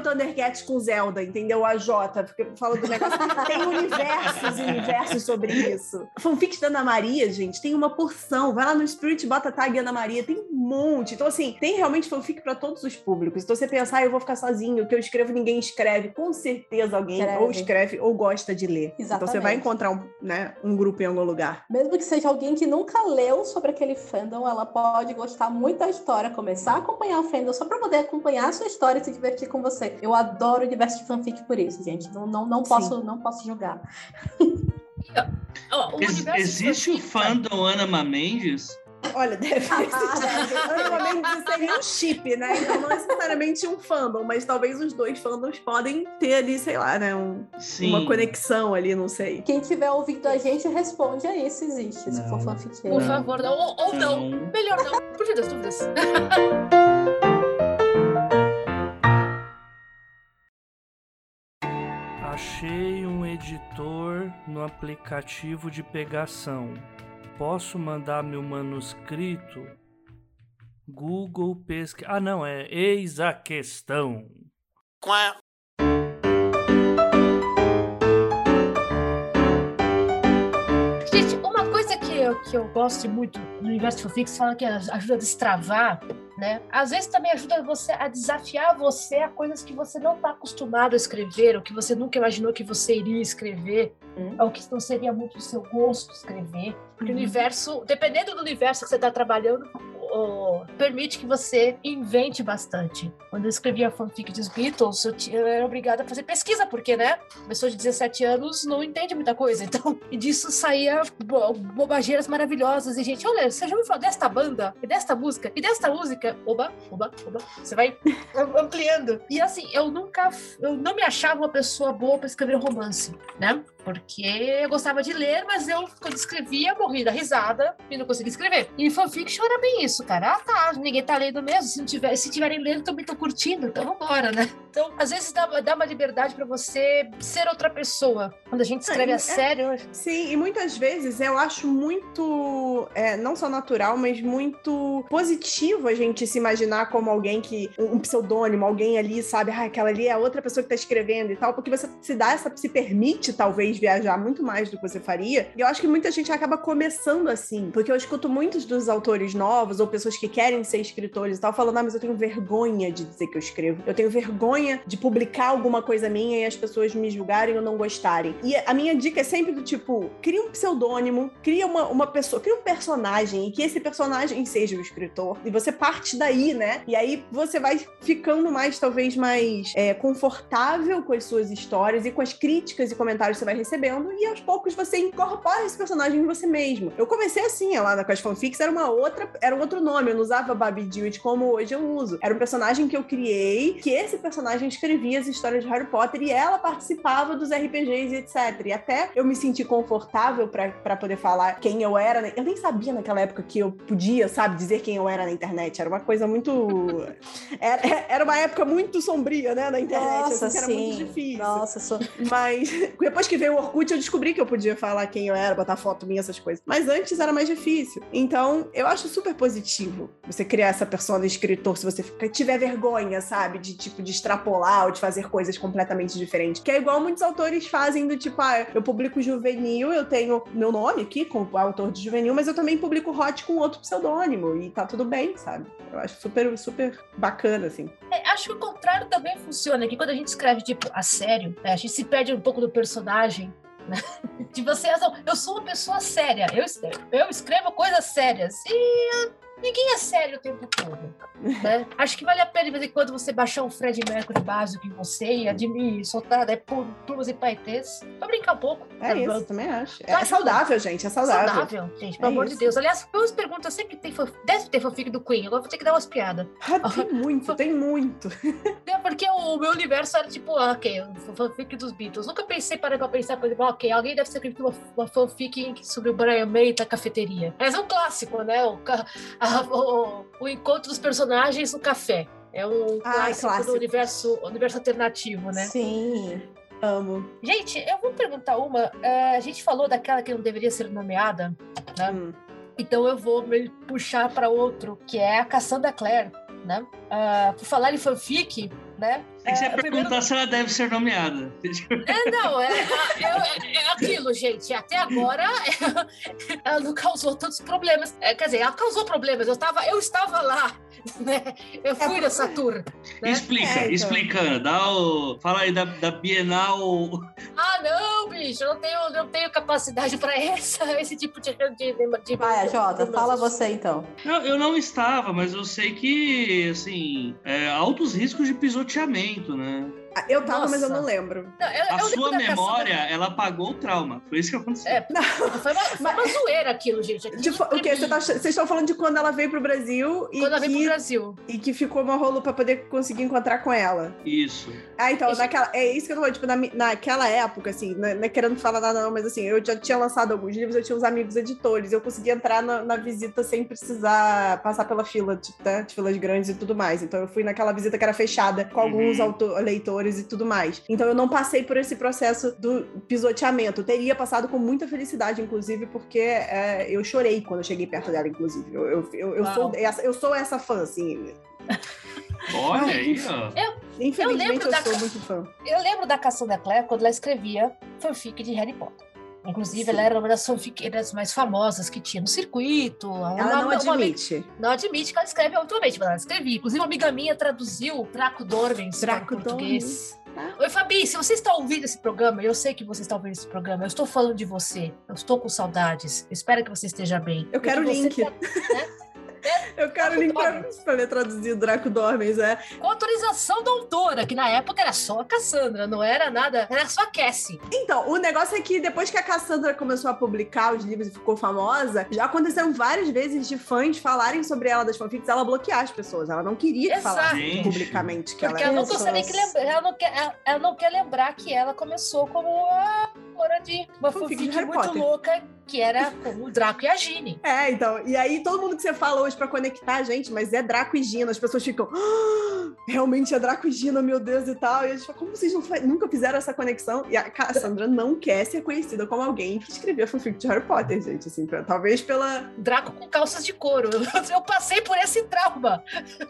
Com Zelda, entendeu? A Jota, porque fala do negócio. tem universos e universos sobre isso. Fanfics da Ana Maria, gente, tem uma porção. Vai lá no Spirit, bota tag Ana Maria, tem um monte. Então, assim, tem realmente fanfic para todos os públicos. Então, você pensar, ah, eu vou ficar sozinho, o que eu escrevo ninguém escreve, com certeza alguém escreve. ou escreve ou gosta de ler. Exatamente. Então você vai encontrar um, né, um grupo em algum lugar. Mesmo que seja alguém que nunca leu sobre aquele fandom, ela pode gostar muito da história, começar a acompanhar o fandom só para poder acompanhar a sua história e se divertir com você. Eu adoro o universo de fanfic por isso, gente. Não, não, não, posso, não posso julgar. Oh, Ex existe o fandom Ana Mendes? Olha, deve existir. Provavelmente seria um chip, né? Então não necessariamente um fandom, mas talvez os dois fandoms podem ter ali, sei lá, né? Um, uma conexão ali, não sei. Quem tiver ouvindo a gente, responde aí se existe, se for fanfiqueiro. Por favor, não. Ou, ou não. não. Melhor não. Por das dúvidas. Achei um editor no aplicativo de pegação posso mandar meu manuscrito? Google pesquisa. Ah, não, é eis a questão. Quá. Coisa que eu, que eu gosto muito no universo fanfics fala que ajuda a destravar, né? Às vezes também ajuda você a desafiar você a coisas que você não está acostumado a escrever, ou que você nunca imaginou que você iria escrever, uhum. ou que não seria muito do seu gosto escrever. Porque uhum. o universo, dependendo do universo que você está trabalhando, permite que você invente bastante. Quando eu escrevia fanfic dos Beatles, eu, eu, era obrigada a fazer pesquisa, porque, né? Pessoa de 17 anos não entende muita coisa. Então, e disso saía bo bobageiras maravilhosas. E, gente, olha, você já ouviu falar desta banda, e desta música, e desta música? Oba, oba, oba. Você vai ampliando. E assim, eu nunca, eu não me achava uma pessoa boa para escrever romance, né? Porque eu gostava de ler, mas eu, quando escrevia, morria da risada e não conseguia escrever. E fanfiction era bem isso, cara. Ah, tá, ninguém tá lendo mesmo. Se, tiver, se tiverem lendo, também tô curtindo, então vambora, né? Então, às vezes dá, dá uma liberdade para você ser outra pessoa. Quando a gente escreve é, a sério. Sim, e muitas vezes eu acho muito, é, não só natural, mas muito positivo a gente se imaginar como alguém que, um pseudônimo, alguém ali, sabe, ah, aquela ali é outra pessoa que tá escrevendo e tal, porque você se dá essa, se permite, talvez, viajar muito mais do que você faria. E eu acho que muita gente acaba começando assim, porque eu escuto muitos dos autores novos ou pessoas que querem ser escritores e tal, falando, ah, mas eu tenho vergonha de dizer que eu escrevo. Eu tenho vergonha de publicar alguma coisa minha e as pessoas me julgarem ou não gostarem. E a minha dica é sempre do tipo, cria um pseudônimo, cria uma, uma pessoa, cria um personagem e que esse personagem seja o escritor. E você parte daí, né? E aí você vai ficando mais, talvez, mais é, confortável com as suas histórias e com as críticas e comentários que você vai recebendo. E aos poucos você incorpora esse personagem em você mesmo. Eu comecei assim, lá com as fanfics, era uma outra, era um outro nome. Eu não usava Babi Dewitt como hoje eu uso. Era um personagem que eu criei, que esse personagem personagem escrevia as histórias de Harry Potter e ela participava dos RPGs e etc. E até eu me senti confortável para poder falar quem eu era. né? Eu nem sabia naquela época que eu podia, sabe, dizer quem eu era na internet. Era uma coisa muito. Era, era uma época muito sombria, né, na internet. Nossa, assim, que era muito difícil. Nossa, sou... Mas depois que veio o Orkut, eu descobri que eu podia falar quem eu era, botar foto minha, essas coisas. Mas antes era mais difícil. Então, eu acho super positivo você criar essa persona de escritor se você tiver vergonha, sabe? De tipo, de extrapolar ou de fazer coisas completamente diferentes. Que é igual muitos autores fazem do tipo, ah, eu publico juvenil, eu tenho meu nome aqui como autor de juvenil, mas eu também publico hot com outro pseudônimo. E tá tudo bem, sabe? Eu acho super, super bacana, assim. É, acho que o contrário também funciona, que quando a gente escreve, tipo, a sério, né, a gente se perde um pouco do personagem, né? De você, ah, não, eu sou uma pessoa séria, eu escrevo, eu escrevo coisas sérias. E ninguém é sério o tempo todo. né? Acho que vale a pena, de vez em quando, você baixar um Fred Mercury básico em você e admitir, soltar né, por turmas e paetês, pra brincar um pouco. É sabe? isso, também acho. É, Tá é saudável, gente, é saudável. Saudável, gente, pelo É amor de isso. Deus. Aliás, eu pergunto, eu sempre tem deve ter fanfic do Queen, agora vou ter que dar umas piadas. Ah, tem muito, tem muito. É porque o meu universo era tipo, ah, ok, fanfic dos Beatles. Nunca pensei, parei pra pensar, por exemplo, ok, alguém deve ter escrito uma, uma fanfic sobre o Brian May da cafeteria. Mas é um clássico, né? O, ca- a- o, o encontro dos personagens no café. É um Ai, clássico, clássico. do universo, universo alternativo, né? Sim. Amo. Gente, eu vou perguntar uma. eh, a gente falou daquela que não deveria ser nomeada, né? Hum. Então eu vou me puxar para outro, que é a Cassandra Clare, né? Ah, por falar em fanfic, né? Tem que você É, perguntar primeiro- se ela deve ser nomeada. É, não, é, é- é- é aquilo, gente. Até agora ela não causou tantos problemas. É, quer dizer, ela causou problemas. Eu, tava, eu estava lá, né? Eu fui nessa tour. Né? Explica, É, então. explica. Dá o... Fala aí da, da Bienal. Ah, não, bicho, eu não tenho, não tenho capacidade para esse tipo de. de, de, de Vai, Jota, de- fala você então. Não, eu não estava, mas eu sei que, assim, é, altos riscos de pisoteamento, né? Ah, Eu tava, mas eu Nossa. não lembro. Não, eu- A eu sua da memória, ela apagou o trauma. Foi isso que aconteceu. É, Foi uma, foi uma zoeira aquilo, gente. Aquilo Tipo, o quê? Você tá- Vocês estão falando de quando ela veio pro Brasil e, Quando ela veio pro que, Brasil. e que ficou uma rolo pra poder conseguir encontrar com ela. Isso. Ah, então, Isso. naquela, é isso que eu tô falando, tipo, na, naquela época, assim, não é, não é querendo falar nada não, mas assim, eu já tinha lançado alguns livros, eu tinha uns amigos editores, eu conseguia entrar na, na visita sem precisar passar pela fila, tipo, né, de filas grandes e tudo mais. Então eu fui naquela visita que era fechada com alguns Uhum. auto- leitores e tudo mais. Então eu não passei por esse processo do pisoteamento. Eu teria passado com muita felicidade, inclusive, porque é, eu chorei quando eu cheguei perto dela, inclusive. Eu, eu, eu, eu sou, essa, eu sou essa fã, assim. Olha aí, ó. Infelizmente lembro eu, da sou muito fã. Eu lembro da Cassandra Clare quando ela escrevia fanfic de Harry Potter. Inclusive, Sim. ela era uma das fanfiqueiras mais famosas que tinha no circuito. Ela Uma- não uma- uma- admite. não admite que ela escreve atualmente, mas ela escrevia. Inclusive, uma amiga minha traduziu Draco Dormens para Draco o português. Oi, Fabi, se você está ouvindo esse programa, eu sei que você está ouvindo esse programa, eu estou falando de você, eu estou com saudades, eu espero que você esteja bem. Eu quero o link. tá- né? Eu quero o link pra, pra ler traduzido Draco Dormens, é. Com autorização da autora, que na época era só a Cassandra, não era nada, era só a Cassie. Então, o negócio é que depois que a Cassandra começou a publicar os livros e ficou famosa, já aconteceram várias vezes de fãs falarem sobre ela das fanfics, ela bloquear as pessoas. Ela não queria que Exato. Gente. publicamente que Porque ela ela era. não consegue que lembrar, ela não, quer, ela, ela não quer lembrar que ela começou como a autora de uma Fanfic de fanfic muito Potter. louca, que era com o Draco e a Ginny. É, então. E aí, todo mundo que você fala hoje pra conectar, gente, mas é Draco e Gina. As pessoas ficam. "Ah, realmente é Draco e Gina, meu Deus e tal. E a gente fala, como vocês nunca fizeram essa conexão? E a Cassandra não quer ser conhecida como alguém que escrevia fanfic de Harry Potter, gente. Assim, pra- talvez pela. Draco com calças de couro. Eu passei por esse trauma.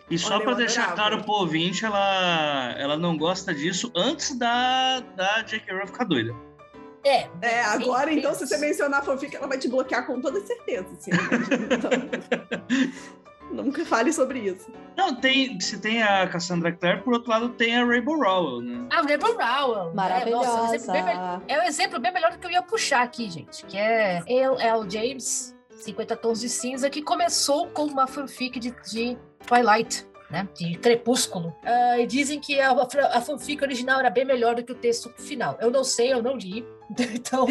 E só Olha, pra eu deixar claro pro ouvinte, ela, ela não gosta disso antes da, da J.K. Rowling ficar doida. É, É, agora, então, se você mencionar fanfic, ela vai te bloquear com toda certeza. Assim, Então, nunca fale sobre isso. Não, tem, você tem a Cassandra Clare, por outro lado tem a Rainbow Rowell, né? A Rebel Rowell. né? Nossa, é um exemplo bem me- Maravilhosa. É um exemplo bem melhor do que eu ia puxar aqui, gente. Que é El James, 50 Tons de Cinza, que começou com uma fanfic de, de Twilight. né? De Crepúsculo. Uh, e dizem que a, a fanfic original era bem melhor do que o texto final. Eu não sei, eu não li. Então,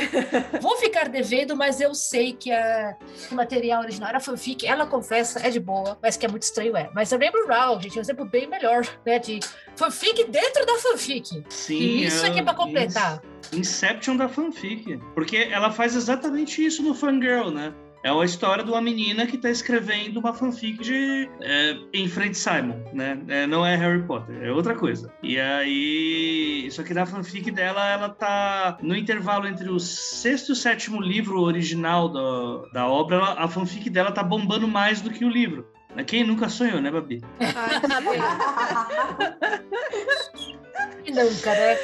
vou ficar devendo, mas eu sei que, a, o material original era fanfic. Ela confessa, é de boa, mas que é muito estranho, é. Mas eu lembro Raw, gente, é um exemplo bem melhor, né? De fanfic dentro da fanfic. Sim. E isso aqui é pra completar. Inception da fanfic. Porque ela faz exatamente isso no Fangirl, né? É a história de uma menina que está escrevendo uma fanfic de é, em frente Simon, né? É, não é Harry Potter, é outra coisa. E aí, só que na fanfic dela, ela tá no intervalo entre o sexto e o sétimo livro original da, da obra, ela, a fanfic dela tá bombando mais do que o livro. Quem nunca sonhou, né, Babi? Quem nunca, né?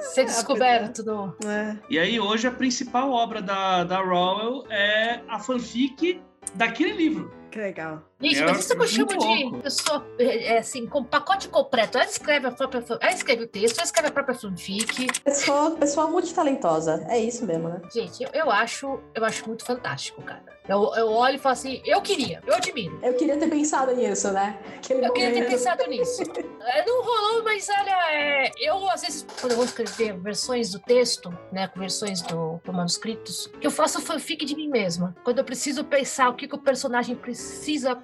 Ser descoberto no. É. E aí, hoje, a principal obra da, da Rowell é a fanfic daquele livro. Que legal. Gente, mas isso que eu chamo de pessoa, é, assim, com pacote completo. Ela escreve a própria, ela escreve o texto, ela escreve a própria fanfic. Pessoa, pessoa multitalentosa. É isso mesmo, né? Gente, eu, eu acho, eu acho muito fantástico, cara. Eu, eu olho e falo assim, eu queria, eu admiro. Eu queria ter pensado nisso, né? Aquele eu momento. queria ter pensado nisso. É, não rolou, mas olha, é, eu às vezes, quando eu vou escrever versões do texto, né, com versões do, do manuscritos, que eu faço fanfic de mim mesma. Quando eu preciso pensar o que, que o personagem precisa,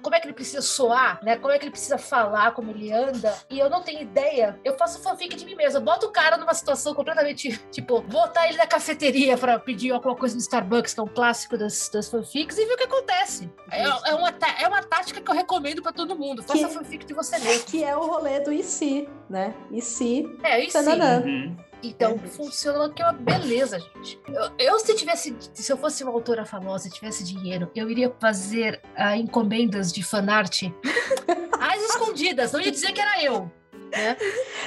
como é que ele precisa soar, né? Como é que ele precisa falar, como ele anda. E eu não tenho ideia. Eu faço fanfic de mim mesma. Boto o cara numa situação completamente, tipo, botar ele na cafeteria para pedir alguma coisa no Starbucks, que é um clássico das, das fanfics, e ver o que acontece. É, é, uma, é uma tática que eu recomendo para todo mundo. Faça que, fanfic de você mesmo. Que é o rolê do e se, né? E se. É, e se. Uhum. Então, é. funcionou que é uma beleza, gente. Eu, eu, se tivesse, se eu fosse uma autora famosa, tivesse dinheiro, eu iria fazer uh, encomendas de fanart às escondidas. Não ia dizer que era eu. Né?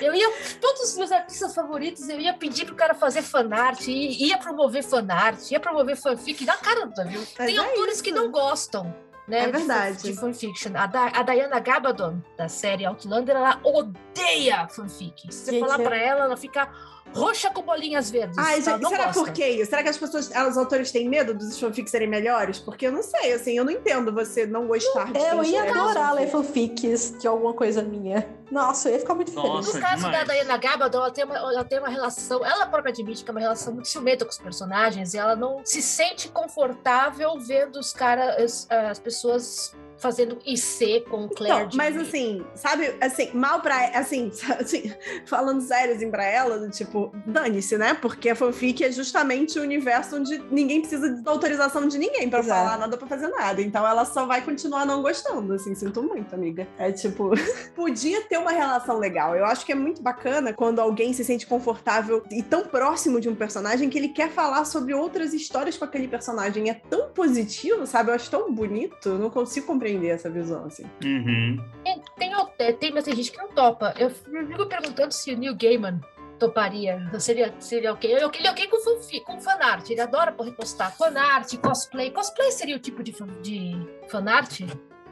Eu ia, todos os meus artistas favoritos, eu ia pedir pro cara fazer fanart, ia promover fanart, ia promover fanfic na cara, viu? Mas Tem é autores isso. que não gostam né? É verdade. De, de fanfiction. A, da, a Diana Gabaldon, da série Outlander, ela odeia fanfic. Se você Gente, falar é... pra ela, ela fica roxa com bolinhas verdes. Ai, será gosta. por quê? Será que as pessoas, os autores têm medo dos fanfics serem melhores? Porque eu não sei, assim, eu não entendo você não gostar não, de Eu ia adorar ler fanfics de alguma coisa minha. Nossa, eu ia ficar muito feliz. no caso demais. da Diana Gabaldon, ela tem, uma, ela tem uma relação, ela própria admite que é uma relação muito ciumenta com os personagens e ela não se sente confortável vendo os caras, as pessoas fazendo IC com Claire. Então, mas assim, sabe, assim, mal pra. Assim, assim falando sério assim pra ela, tipo, dane-se, né? Porque a fanfic é justamente o universo onde ninguém precisa de autorização de ninguém pra Exato. falar nada pra fazer nada. Então ela só vai continuar não gostando, assim, sinto muito, amiga. É tipo, podia ter uma relação legal. Eu acho que é muito bacana quando alguém se sente confortável e tão próximo de um personagem que ele quer falar sobre outras histórias com aquele personagem. É tão positivo, sabe? Eu acho tão bonito, não consigo compreender essa visão, assim. Uhum. Tem, tem, tem, mas tem gente que não topa. Eu fico perguntando se o Neil Gaiman toparia. Seria, seria ok. Eu queria ok com, fanfic, com fanart. Ele adora repostar fanart, cosplay. Cosplay seria o tipo de, de fanart?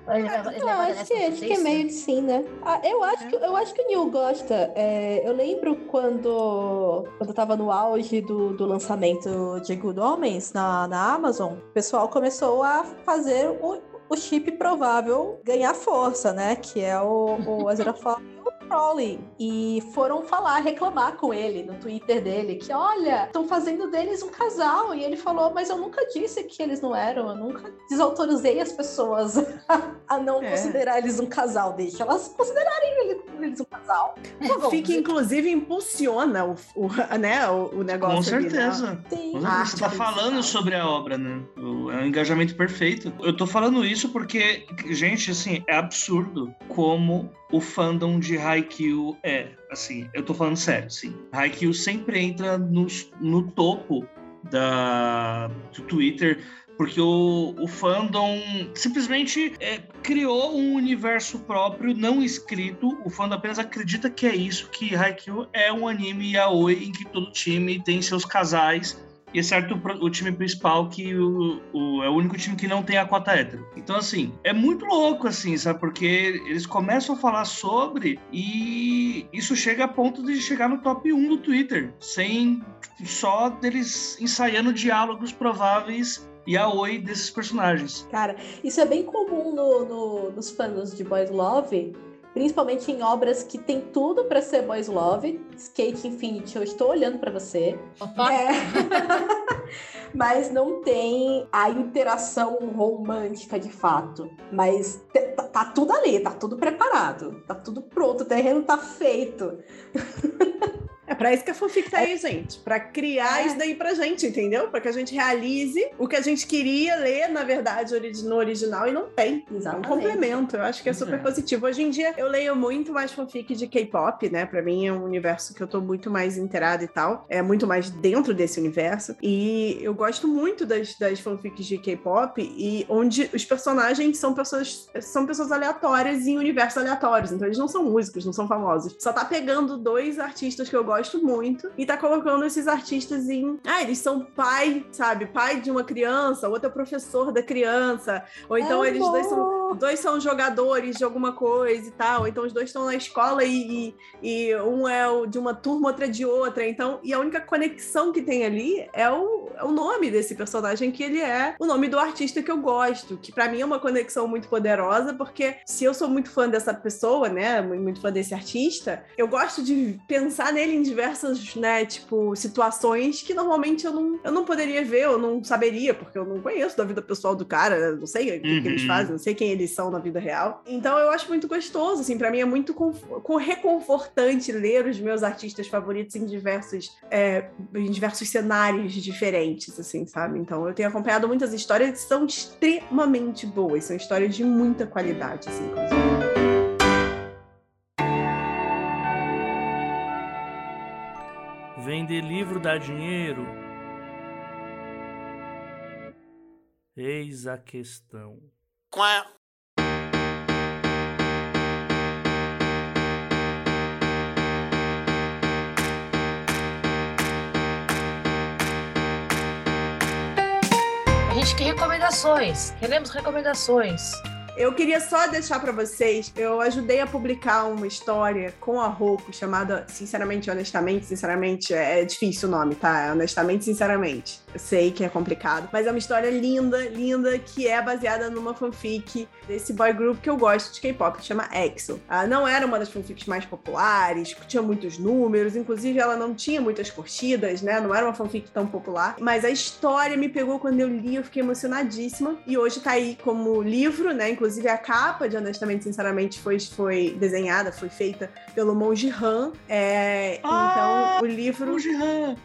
Não, acho que, acho que é meio de sim, né? Ah, eu, acho é. que, eu acho que o Neil gosta. É, eu lembro quando, quando eu tava no auge do, do lançamento de Good Homens na, na Amazon, o pessoal começou a fazer o, o chip provável ganhar força, né? Que é o, o Aziraphale Crowley e foram falar, reclamar com ele no Twitter dele, que olha, estão fazendo deles um casal. E ele falou, mas eu nunca disse que eles não eram, eu nunca desautorizei as pessoas a não é. considerar eles um casal. Deixa elas considerarem eles um casal. Tá Fica, inclusive, impulsiona o, o, né, o, o negócio. Com certeza. Ali, né? Você está falando sobre a obra, né? O, é um engajamento perfeito. Eu tô falando isso porque, gente, assim, é absurdo como o fandom de Haikyuu é. Assim, eu tô falando sério, sim. Haikyuu sempre entra no, topo da, do Twitter porque o, o fandom simplesmente é, criou um universo próprio não escrito. O fandom apenas acredita que é isso, que Haikyuu é um anime yaoi em que todo time tem seus casais e exceto o, time principal, que o, o, é o único time que não tem a cota hétero. Então, assim, é muito louco, assim, sabe? Porque eles começam a falar sobre e isso chega a ponto de chegar no top 1 do Twitter, sem só deles ensaiando diálogos prováveis e a oi desses personagens. Cara, isso é bem comum no, no, nos fãs de Boys Love, principalmente em obras que tem tudo para ser boys love. Skate Infinity, eu estou olhando para você. É. Mas não tem a interação romântica de fato. Mas tá, tá tudo ali, tá tudo preparado, tá tudo pronto, o terreno tá feito. É pra isso que a fanfic tá aí, gente. Pra criar É. isso daí pra gente, entendeu? Pra que a gente realize o que a gente queria ler, na verdade, no original e não tem. É um Exatamente. complemento, eu acho que é super É. positivo. Hoje em dia, eu leio muito mais fanfic de K-pop, né? Pra mim é um universo que eu tô muito mais inteirada e tal. É muito mais dentro desse universo. E eu gosto muito das, das fanfics de K-pop e onde os personagens são pessoas, são pessoas aleatórias em universos aleatórios. Então eles não são músicos, não são famosos. Só tá pegando dois artistas que eu gosto muito e tá colocando esses artistas em. Ah, eles são pai, sabe? Pai de uma criança, o outro é o professor da criança. Ou então eles dois são dois são jogadores de alguma coisa e tal, então os dois estão na escola e, e, e um é o de uma turma, outra é de outra, então, e a única conexão que tem ali é o, é o nome desse personagem, que ele é o nome do artista que eu gosto, que pra mim é uma conexão muito poderosa, porque se eu sou muito fã dessa pessoa, né, muito fã desse artista, eu gosto de pensar nele em diversas, né, tipo, situações que normalmente eu não, eu não poderia ver, eu não saberia, porque eu não conheço da vida pessoal do cara, não sei o que, que eles Uhum. fazem, não sei quem eles são na vida real. Então eu acho muito gostoso, assim, para mim é muito conf- co- reconfortante ler os meus artistas favoritos em diversos, é, em diversos cenários diferentes, assim, sabe? Então eu tenho acompanhado muitas histórias que são extremamente boas, são histórias de muita qualidade, assim, inclusive. Vender livro dá dinheiro? Eis a questão. A gente quer recomendações. Queremos recomendações. Eu queria só deixar pra vocês, eu ajudei a publicar uma história com a Roku chamada Sinceramente, Honestamente, Sinceramente, é difícil o nome, tá? É Honestamente, Sinceramente. Eu sei que é complicado, mas é uma história linda, linda, que é baseada numa fanfic desse boy group que eu gosto de K-pop, que chama EXO. Ah, não era uma das fanfics mais populares, tinha muitos números, inclusive ela não tinha muitas curtidas, né? Não era uma fanfic tão popular, mas a história me pegou quando eu li, eu fiquei emocionadíssima. E hoje tá aí como livro, né? Inclusive a capa de Honestamente, Sinceramente foi, foi desenhada, foi feita pelo Monge Han. É, Ah! então o livro. Monge Han.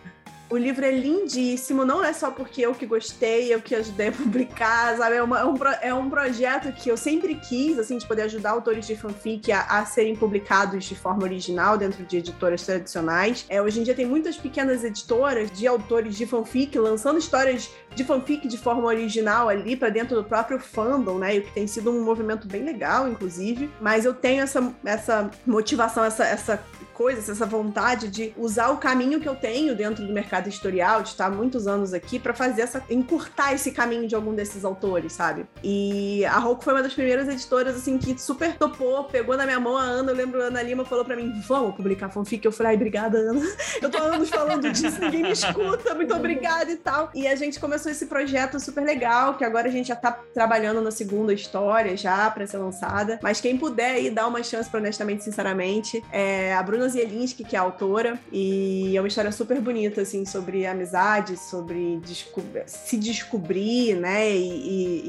O livro é lindíssimo, não é só porque eu que gostei, eu que ajudei a publicar, sabe? É, uma- é um, é um projeto que eu sempre quis, assim, de poder ajudar autores de fanfic a, a serem publicados de forma original dentro de editoras tradicionais. É, hoje em dia tem muitas pequenas editoras de autores de fanfic lançando histórias de fanfic de forma original ali para dentro do próprio fandom, né? E o que tem sido um movimento bem legal, inclusive. Mas eu tenho essa, essa motivação, essa, essa coisa, essa vontade de usar o caminho que eu tenho dentro do mercado editorial, de estar muitos anos aqui, para fazer essa. encurtar esse caminho de algum desses autores, sabe? E a Roku foi uma das primeiras editoras, assim, que super topou, pegou na minha mão a Ana. Eu lembro a Ana Lima falou para mim: vamos publicar fanfic. Eu falei: ai, obrigada, Ana. Eu tô anos falando disso, ninguém me escuta, muito obrigada e tal. E a gente começou esse projeto super legal, que agora a gente já tá trabalhando na segunda história já para ser lançada. Mas quem puder aí dar uma chance para honestamente, sinceramente, é a Bruna Zielinski, que é a autora, e é uma história super bonita, assim, sobre amizade, sobre desco- se descobrir, né, e,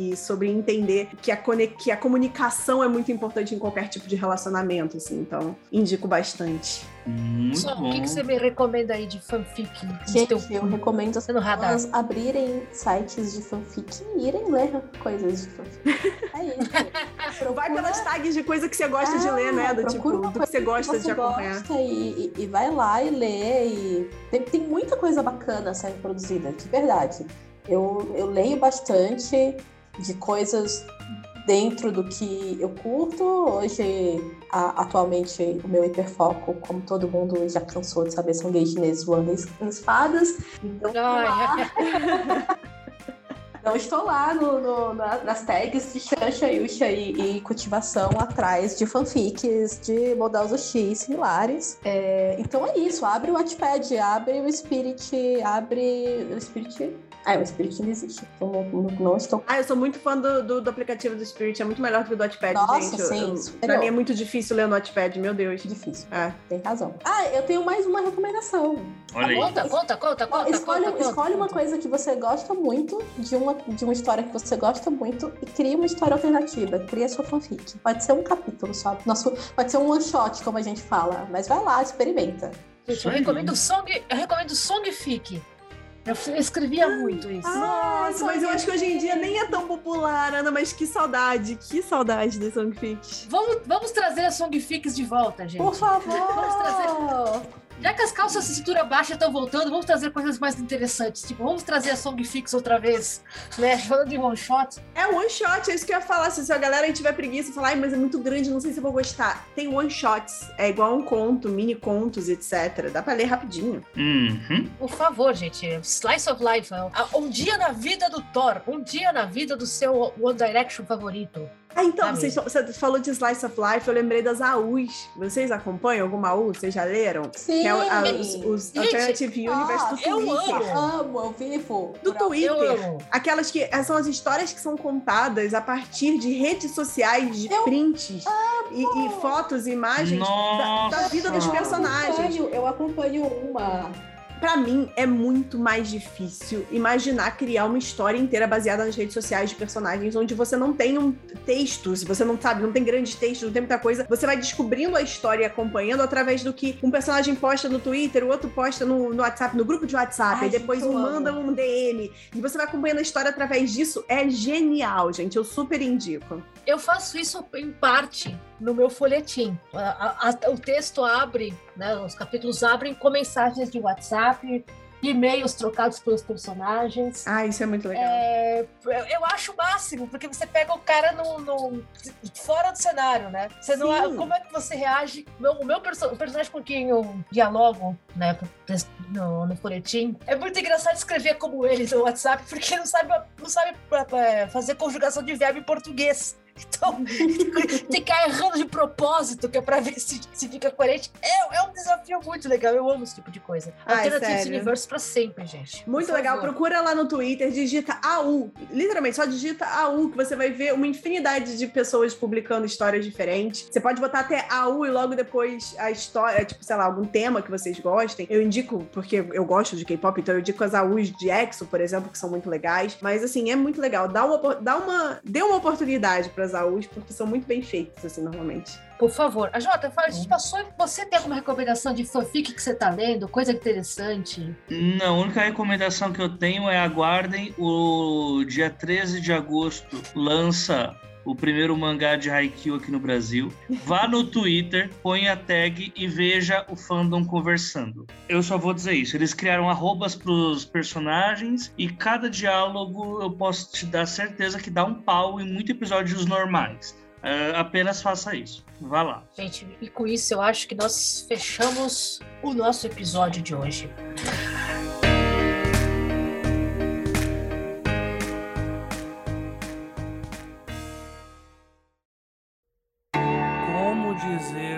e- e sobre entender que a, que a comunicação é muito importante em qualquer tipo de relacionamento, assim, então indico bastante. Muito Só, bom. o que, que você me recomenda aí de fanfic? Gente, teu- eu recomendo as no radar. pessoas abrirem sites de fanfic e irem ler coisas de fanfic. É isso. Vai Procura- pelas tags de coisa que você gosta de É, ler, né, do tipo, procura do que você gosta de acompanhar. E, e- e vai lá e lê. E... Tem, tem muita coisa bacana sendo produzida, de verdade. Eu, eu leio bastante de coisas dentro do que eu curto. Hoje, a- atualmente, o meu hiperfoco, como todo mundo já cansou de saber, são gays chineses voando em espadas. Então, lá. Então, estou lá no- no- na- nas tags de Xanxa, Yusha e, e cultivação atrás de fanfics de Models X similares. É, então é isso, abre o Wattpad, abre o Spirit, abre o Spirit Ah, o Spirit não existe. Então não, não, não estou. Ah, eu sou muito fã do, do, do aplicativo do Spirit, é muito melhor do que o do Notepad, Nossa, gente. Eu- sim, eu- pra mim é muito difícil ler o Notepad, meu Deus. Difícil. É. Tem razão. Ah, eu tenho mais uma recomendação. Olha aí. Conta, conta, conta, conta. escolhe conta, conta, escolhe uma conta. coisa que você gosta muito, de uma, de uma história que você gosta muito, e cria uma história alternativa. Cria sua fanfic. Pode ser um capítulo só. Nosso, pode ser um one shot, como a gente fala. Mas vai lá, experimenta. Gente, eu recomendo Song, eu recomendo Songfic. Eu escrevia muito isso. Nossa, mas eu acho que hoje em dia nem é tão popular, Ana, mas que saudade, que saudade do Songfic. Vamos, vamos trazer as Songfics de volta, gente. Por favor! Vamos trazer- Já que as calças de cintura baixa estão voltando, vamos trazer coisas mais interessantes. Tipo, vamos trazer a Songfix outra vez, né? Falando de one shot. É one shot, é isso que eu ia falar. Se a galera aí tiver preguiça e falar, Ai, mas é muito grande, não sei se eu vou gostar. Tem one shots, é igual um conto, mini contos, etc. Dá pra ler rapidinho. Uhum. Por favor, gente. Slice of Life. Ah, Um dia na vida do Thor. Um dia na vida do seu One Direction favorito. Ah, então, Ah, vocês, você falou de Slice of Life, eu lembrei das AUs. Vocês acompanham alguma AU? Vocês já leram? Sim! Que é o- a- os, os Gente, Alternative Universe do Nossa, eu Twitter. amo. amo, eu vivo. Do Twitter. amo. Aquelas que eh, são as histórias que são contadas a partir de redes sociais, de Eu prints e, e fotos e imagens da, da vida dos personagens. Eu acompanho, eu acompanho uma. Pra mim, é muito mais difícil imaginar criar uma história inteira baseada nas redes sociais de personagens, onde você não tem um texto, se você não sabe, não tem grandes textos, não tem muita coisa, você vai descobrindo a história e acompanhando através do que um personagem posta no Twitter, o outro posta no, no WhatsApp, no grupo de WhatsApp, Ai, e depois um manda um DM, e você vai acompanhando a história através disso. É genial, gente. Eu super indico. Eu faço isso em parte no meu folhetim. A- a- o texto abre, né, os capítulos abrem com mensagens de WhatsApp, e-mails trocados pelos personagens. Ah, isso é muito legal. É, eu acho o máximo, porque você pega o cara no, no- fora do cenário, né? Você não, como é que você reage? Meu- o meu perso- o personagem com quem eu dialogo, né, no, no folhetim, é muito engraçado escrever como ele no WhatsApp, porque não sabe, não sabe é, fazer conjugação de verbo em português. Então, tem que ficar errando de propósito, que é pra ver se, se fica coerente. É, é um desafio muito legal. Eu amo esse tipo de coisa. Ai, Alternative. Universe pra sempre, gente. Muito legal. Procura lá no Twitter, digita AU. Literalmente, só digita AU, que você vai ver uma infinidade de pessoas publicando histórias diferentes. Você pode botar até AU e logo depois a história, tipo, sei lá, algum tema que vocês gostem. Eu indico, porque eu gosto de K-pop, então eu indico as AUs de EXO, por exemplo, que são muito legais. Mas, assim, é muito legal. Dá uma, dá uma, dê uma oportunidade para as AUs, porque são muito bem feitas, assim, normalmente. Por favor. A Jota, fala, a gente passou. Você tem alguma recomendação de fanfic que você tá lendo? Coisa interessante? Não, a única recomendação que eu tenho é aguardem o dia 13 de agosto lança o primeiro mangá de Haikyuu aqui no Brasil. Vá no Twitter, põe a tag e veja o fandom conversando. Eu só vou dizer isso. Eles criaram arrobas pros personagens e cada diálogo eu posso te dar certeza que dá um pau em muitos episódios normais. É, apenas faça isso. Vá lá. Gente, e com isso eu acho que nós fechamos o nosso episódio de hoje.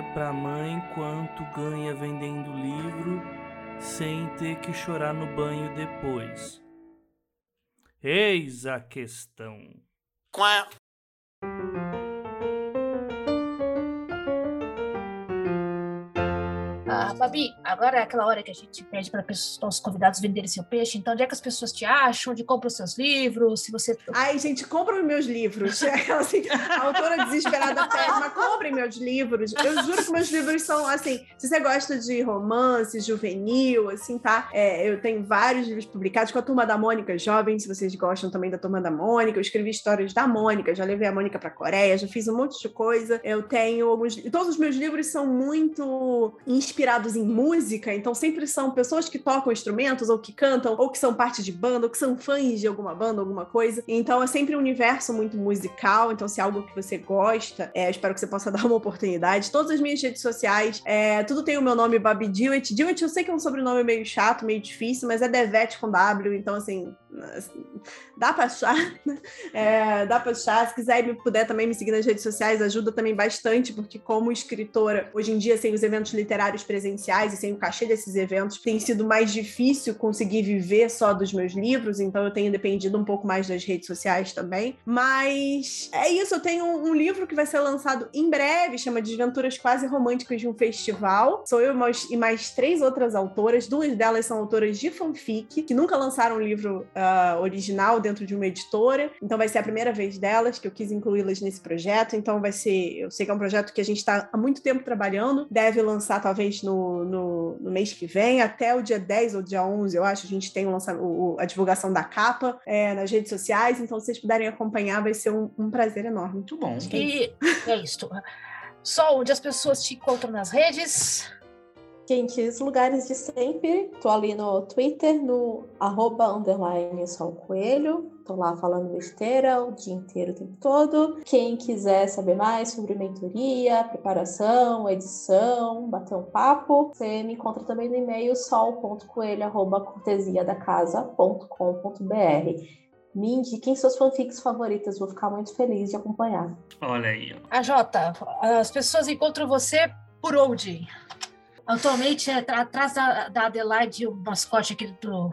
Dizer pra mãe quanto ganha vendendo livro sem ter que chorar no banho depois? Eis a questão. Ah, Babi, agora é aquela hora que a gente pede para os convidados venderem seu peixe. Então, onde é que as pessoas te acham? Onde compram os seus livros? Se você. Ai, gente, comprem meus livros. Assim, a autora desesperada pede, mas comprem meus livros. Eu juro que meus livros são, assim, se você gosta de romance, juvenil, assim, tá? É, eu tenho vários livros publicados com a Turma da Mônica Jovem, se vocês gostam também da Turma da Mônica. Eu escrevi histórias da Mônica, já levei a Mônica pra Coreia, já fiz um monte de coisa. Eu tenho alguns... Todos os meus livros são muito inspirados em música, então sempre são pessoas que tocam instrumentos, ou que cantam, ou que são parte de banda, ou que são fãs de alguma banda, alguma coisa. Então é sempre um universo muito musical. Então, se é algo que você gosta, é, espero que você possa dar uma oportunidade. Todas as minhas redes sociais, é, tudo tem o meu nome, Babi Dewitt. Dewitt, eu sei que é um sobrenome meio chato, meio difícil, mas é Devete com W. Então, assim, dá para achar, né? é, dá para achar. Se quiser me puder também me seguir nas redes sociais, ajuda também bastante, porque como escritora, hoje em dia, sem os eventos literários presenciais e sem o cachê desses eventos, tem sido mais difícil conseguir viver só dos meus livros, então eu tenho dependido um pouco mais das redes sociais também. Mas é isso, eu tenho um livro que vai ser lançado em breve, chama Desventuras Quase Românticas de um Festival. Sou eu e mais três outras autoras, duas delas são autoras de fanfic, que nunca lançaram um livro uh, original dentro de uma editora. Então vai ser a primeira vez delas que eu quis incluí-las nesse projeto. Então vai ser, eu sei que é um projeto que a gente está há muito tempo trabalhando. Deve lançar talvez no, no, no, mês que vem, até o dia 10 ou dia 11, eu acho. A gente tem o, o, a divulgação da capa é, nas redes sociais. Então, se vocês puderem acompanhar, vai ser um, um prazer enorme. Muito bom. E é isso. Só onde as pessoas te encontram nas redes. Gente, os lugares de sempre. Tô ali no Twitter, no arroba underline Sol Coelho. Tô lá falando besteira o dia inteiro, o tempo todo. Quem quiser saber mais sobre mentoria, preparação, edição, bater um papo, você me encontra também no e-mail sol.coelho.cortesiadacasa.com.br. Me indiquem suas fanfics favoritas, vou ficar muito feliz de acompanhar. Olha aí. A Jota, as pessoas encontram você por onde? Atualmente, é atrás da, da Adelaide, o mascote aqui do,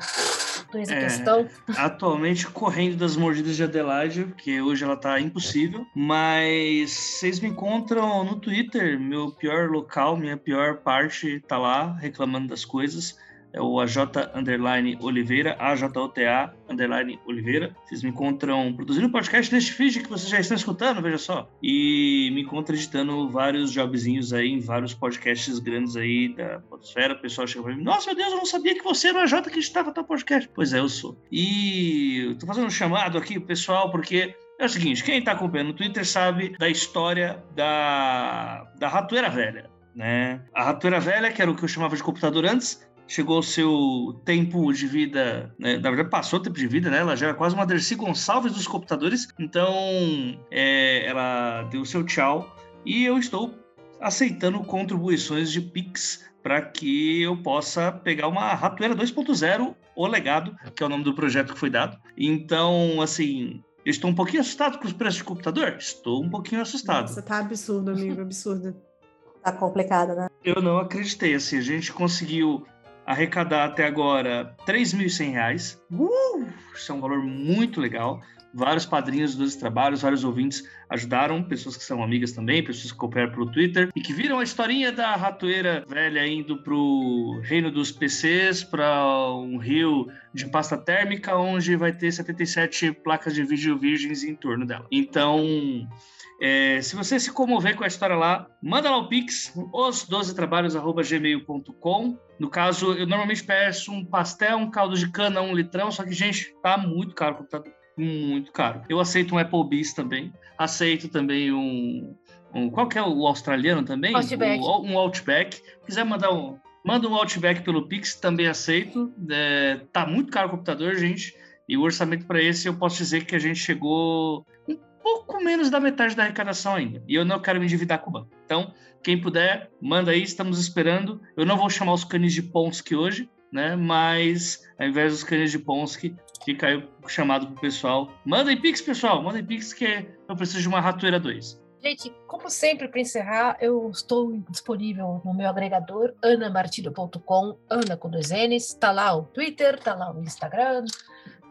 do Ex é, Questão. Atualmente, correndo das mordidas de Adelaide, porque hoje ela tá impossível. Mas vocês me encontram no Twitter, meu pior local, minha pior parte tá lá, reclamando das coisas é o AJ underline Oliveira, AJOTA underline Oliveira. Vocês me encontram produzindo podcast neste feed que vocês já estão escutando, veja só. E me encontram editando vários jobzinhos aí em vários podcasts grandes aí da Podosfera. O pessoal chega pra mim, nossa, meu Deus, eu não sabia que você era o AJ que editava tal podcast. Pois é, eu sou. E eu tô fazendo um chamado aqui, pessoal, porque é o seguinte, quem está acompanhando no Twitter sabe da história da, da ratoeira velha. Né? A ratoeira velha, que era o que eu chamava de computador antes, chegou ao seu tempo de vida, né? na verdade passou o tempo de vida, né? Ela já era quase uma Dercy Gonçalves dos computadores, então é, ela deu seu tchau e eu estou aceitando contribuições de Pix para que eu possa pegar uma Ratoeira 2.0, o legado, que é o nome do projeto que foi dado. Então, assim, eu estou um pouquinho assustado com os preços de computador? Estou um pouquinho assustado. Você tá absurdo, amigo, absurdo. tá complicado, né? Eu não acreditei, assim, a gente conseguiu arrecadar até agora R$ 3.100. Uh, isso é um valor muito legal. Vários padrinhos dos trabalhos, vários ouvintes ajudaram, pessoas que são amigas também, pessoas que cooperam pelo Twitter e que viram a historinha da ratoeira velha indo pro reino dos PCs, para um rio de pasta térmica, onde vai ter 77 placas de vídeo virgens em torno dela. Então, é, se você se comover com a história lá, manda lá o Pix, os12trabalhos.gmail.com. No caso, eu normalmente peço um pastel, um caldo de cana, um litrão, só que, gente, tá muito caro o computador. Muito caro. Eu aceito um Applebee's também. Aceito também um. um qual que é o australiano também? Outback. O, um Outback. Quiser mandar um. Manda um Outback pelo Pix, também aceito. É, tá muito caro o computador, gente. E o orçamento para esse, eu posso dizer que a gente chegou um pouco menos da metade da arrecadação ainda. E eu não quero me endividar com o banco. Então, quem puder, manda aí, estamos esperando. Eu não vou chamar os canis de Ponsky hoje, né? Mas ao invés dos canis de Ponsky, fica aí o chamado pro pessoal. Mandem Pix, pessoal, mandem Pix que eu preciso de uma ratoeira 2. Gente, como sempre, para encerrar, eu estou disponível no meu agregador, anamartilho.com, Ana com dois N's. Tá lá o Twitter, tá lá o Instagram,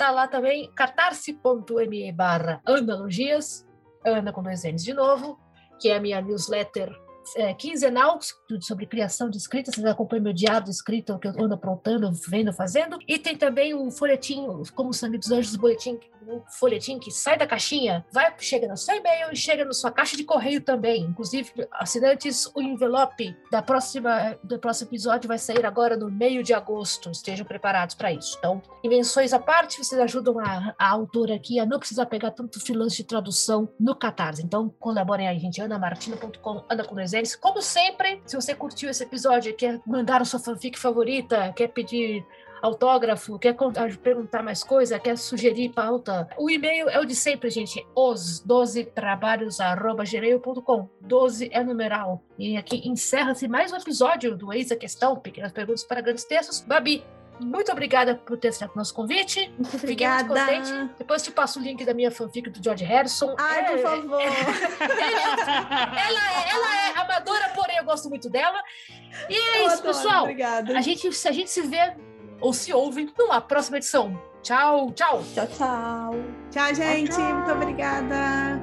Tá lá também catarse.me barra analogias, Ana com dois N's de novo, que é a minha newsletter é, quinzenal sobre criação de escrita. Vocês acompanham meu diário de escrita, que eu ando aprontando, vendo, fazendo. E tem também um folhetim, como o Sangue dos Anjos, boletim, um folhetim que sai da caixinha, vai, chega no seu e-mail e chega na sua caixa de correio também. Inclusive, assinantes, o envelope da próxima, do próximo episódio vai sair agora no meio de agosto. Estejam preparados para isso. Então, invenções à parte, vocês ajudam a, a autora aqui a não precisar pegar tanto freelance de tradução no Catarse. Então, colaborem aí, gente. anamartina.com, anda com. Como sempre, se você curtiu esse episódio, quer mandar a sua fanfic favorita, quer pedir autógrafo, quer perguntar mais coisa, quer sugerir pauta, o e-mail é o de sempre, gente, os 12 trabalhos@gmail.com. 12 é numeral. E aqui encerra-se mais um episódio do Eis a Questão, pequenas perguntas para grandes textos. Babi, muito obrigada por ter aceito nosso convite. Muito Fiquei muito obrigada. contente. Depois te passo o link da minha fanfic do George Harrison. Ai, É- por favor. ela, é, ela é amadora, porém eu gosto muito dela. E é Eu isso, adoro, pessoal. Obrigada. A gente, a gente se vê ou se ouve numa próxima edição. Tchau, tchau. Tchau, tchau. Tchau, gente. Muito obrigada.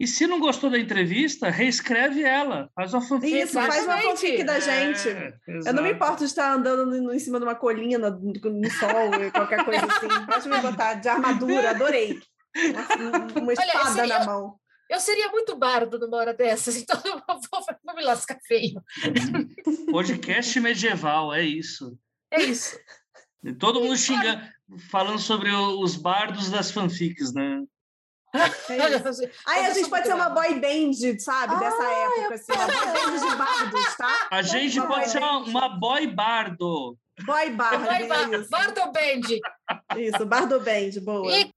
E se não gostou da entrevista, reescreve ela. Faz uma fanfic. Isso, faz uma fanfic da É, gente. Eu não me importo de estar andando em cima de uma colina, no, sol, e qualquer coisa assim. Pode me botar de armadura, adorei. Uma, uma espada seria- na mão. Eu seria muito bardo numa hora dessas, então eu vou, vou me lascar feio. Podcast medieval, é isso. É isso. E todo mundo xinga, falando sobre os bardos das fanfics, né? É isso. Aí a gente pode ser uma boy band, sabe? Dessa época, assim, uma boy band de bardos, tá? A gente Uma pode boy ser uma, band. uma boy bardo. Boy bard, Vai, é. Bardo Band. Isso, bardo band, boa. E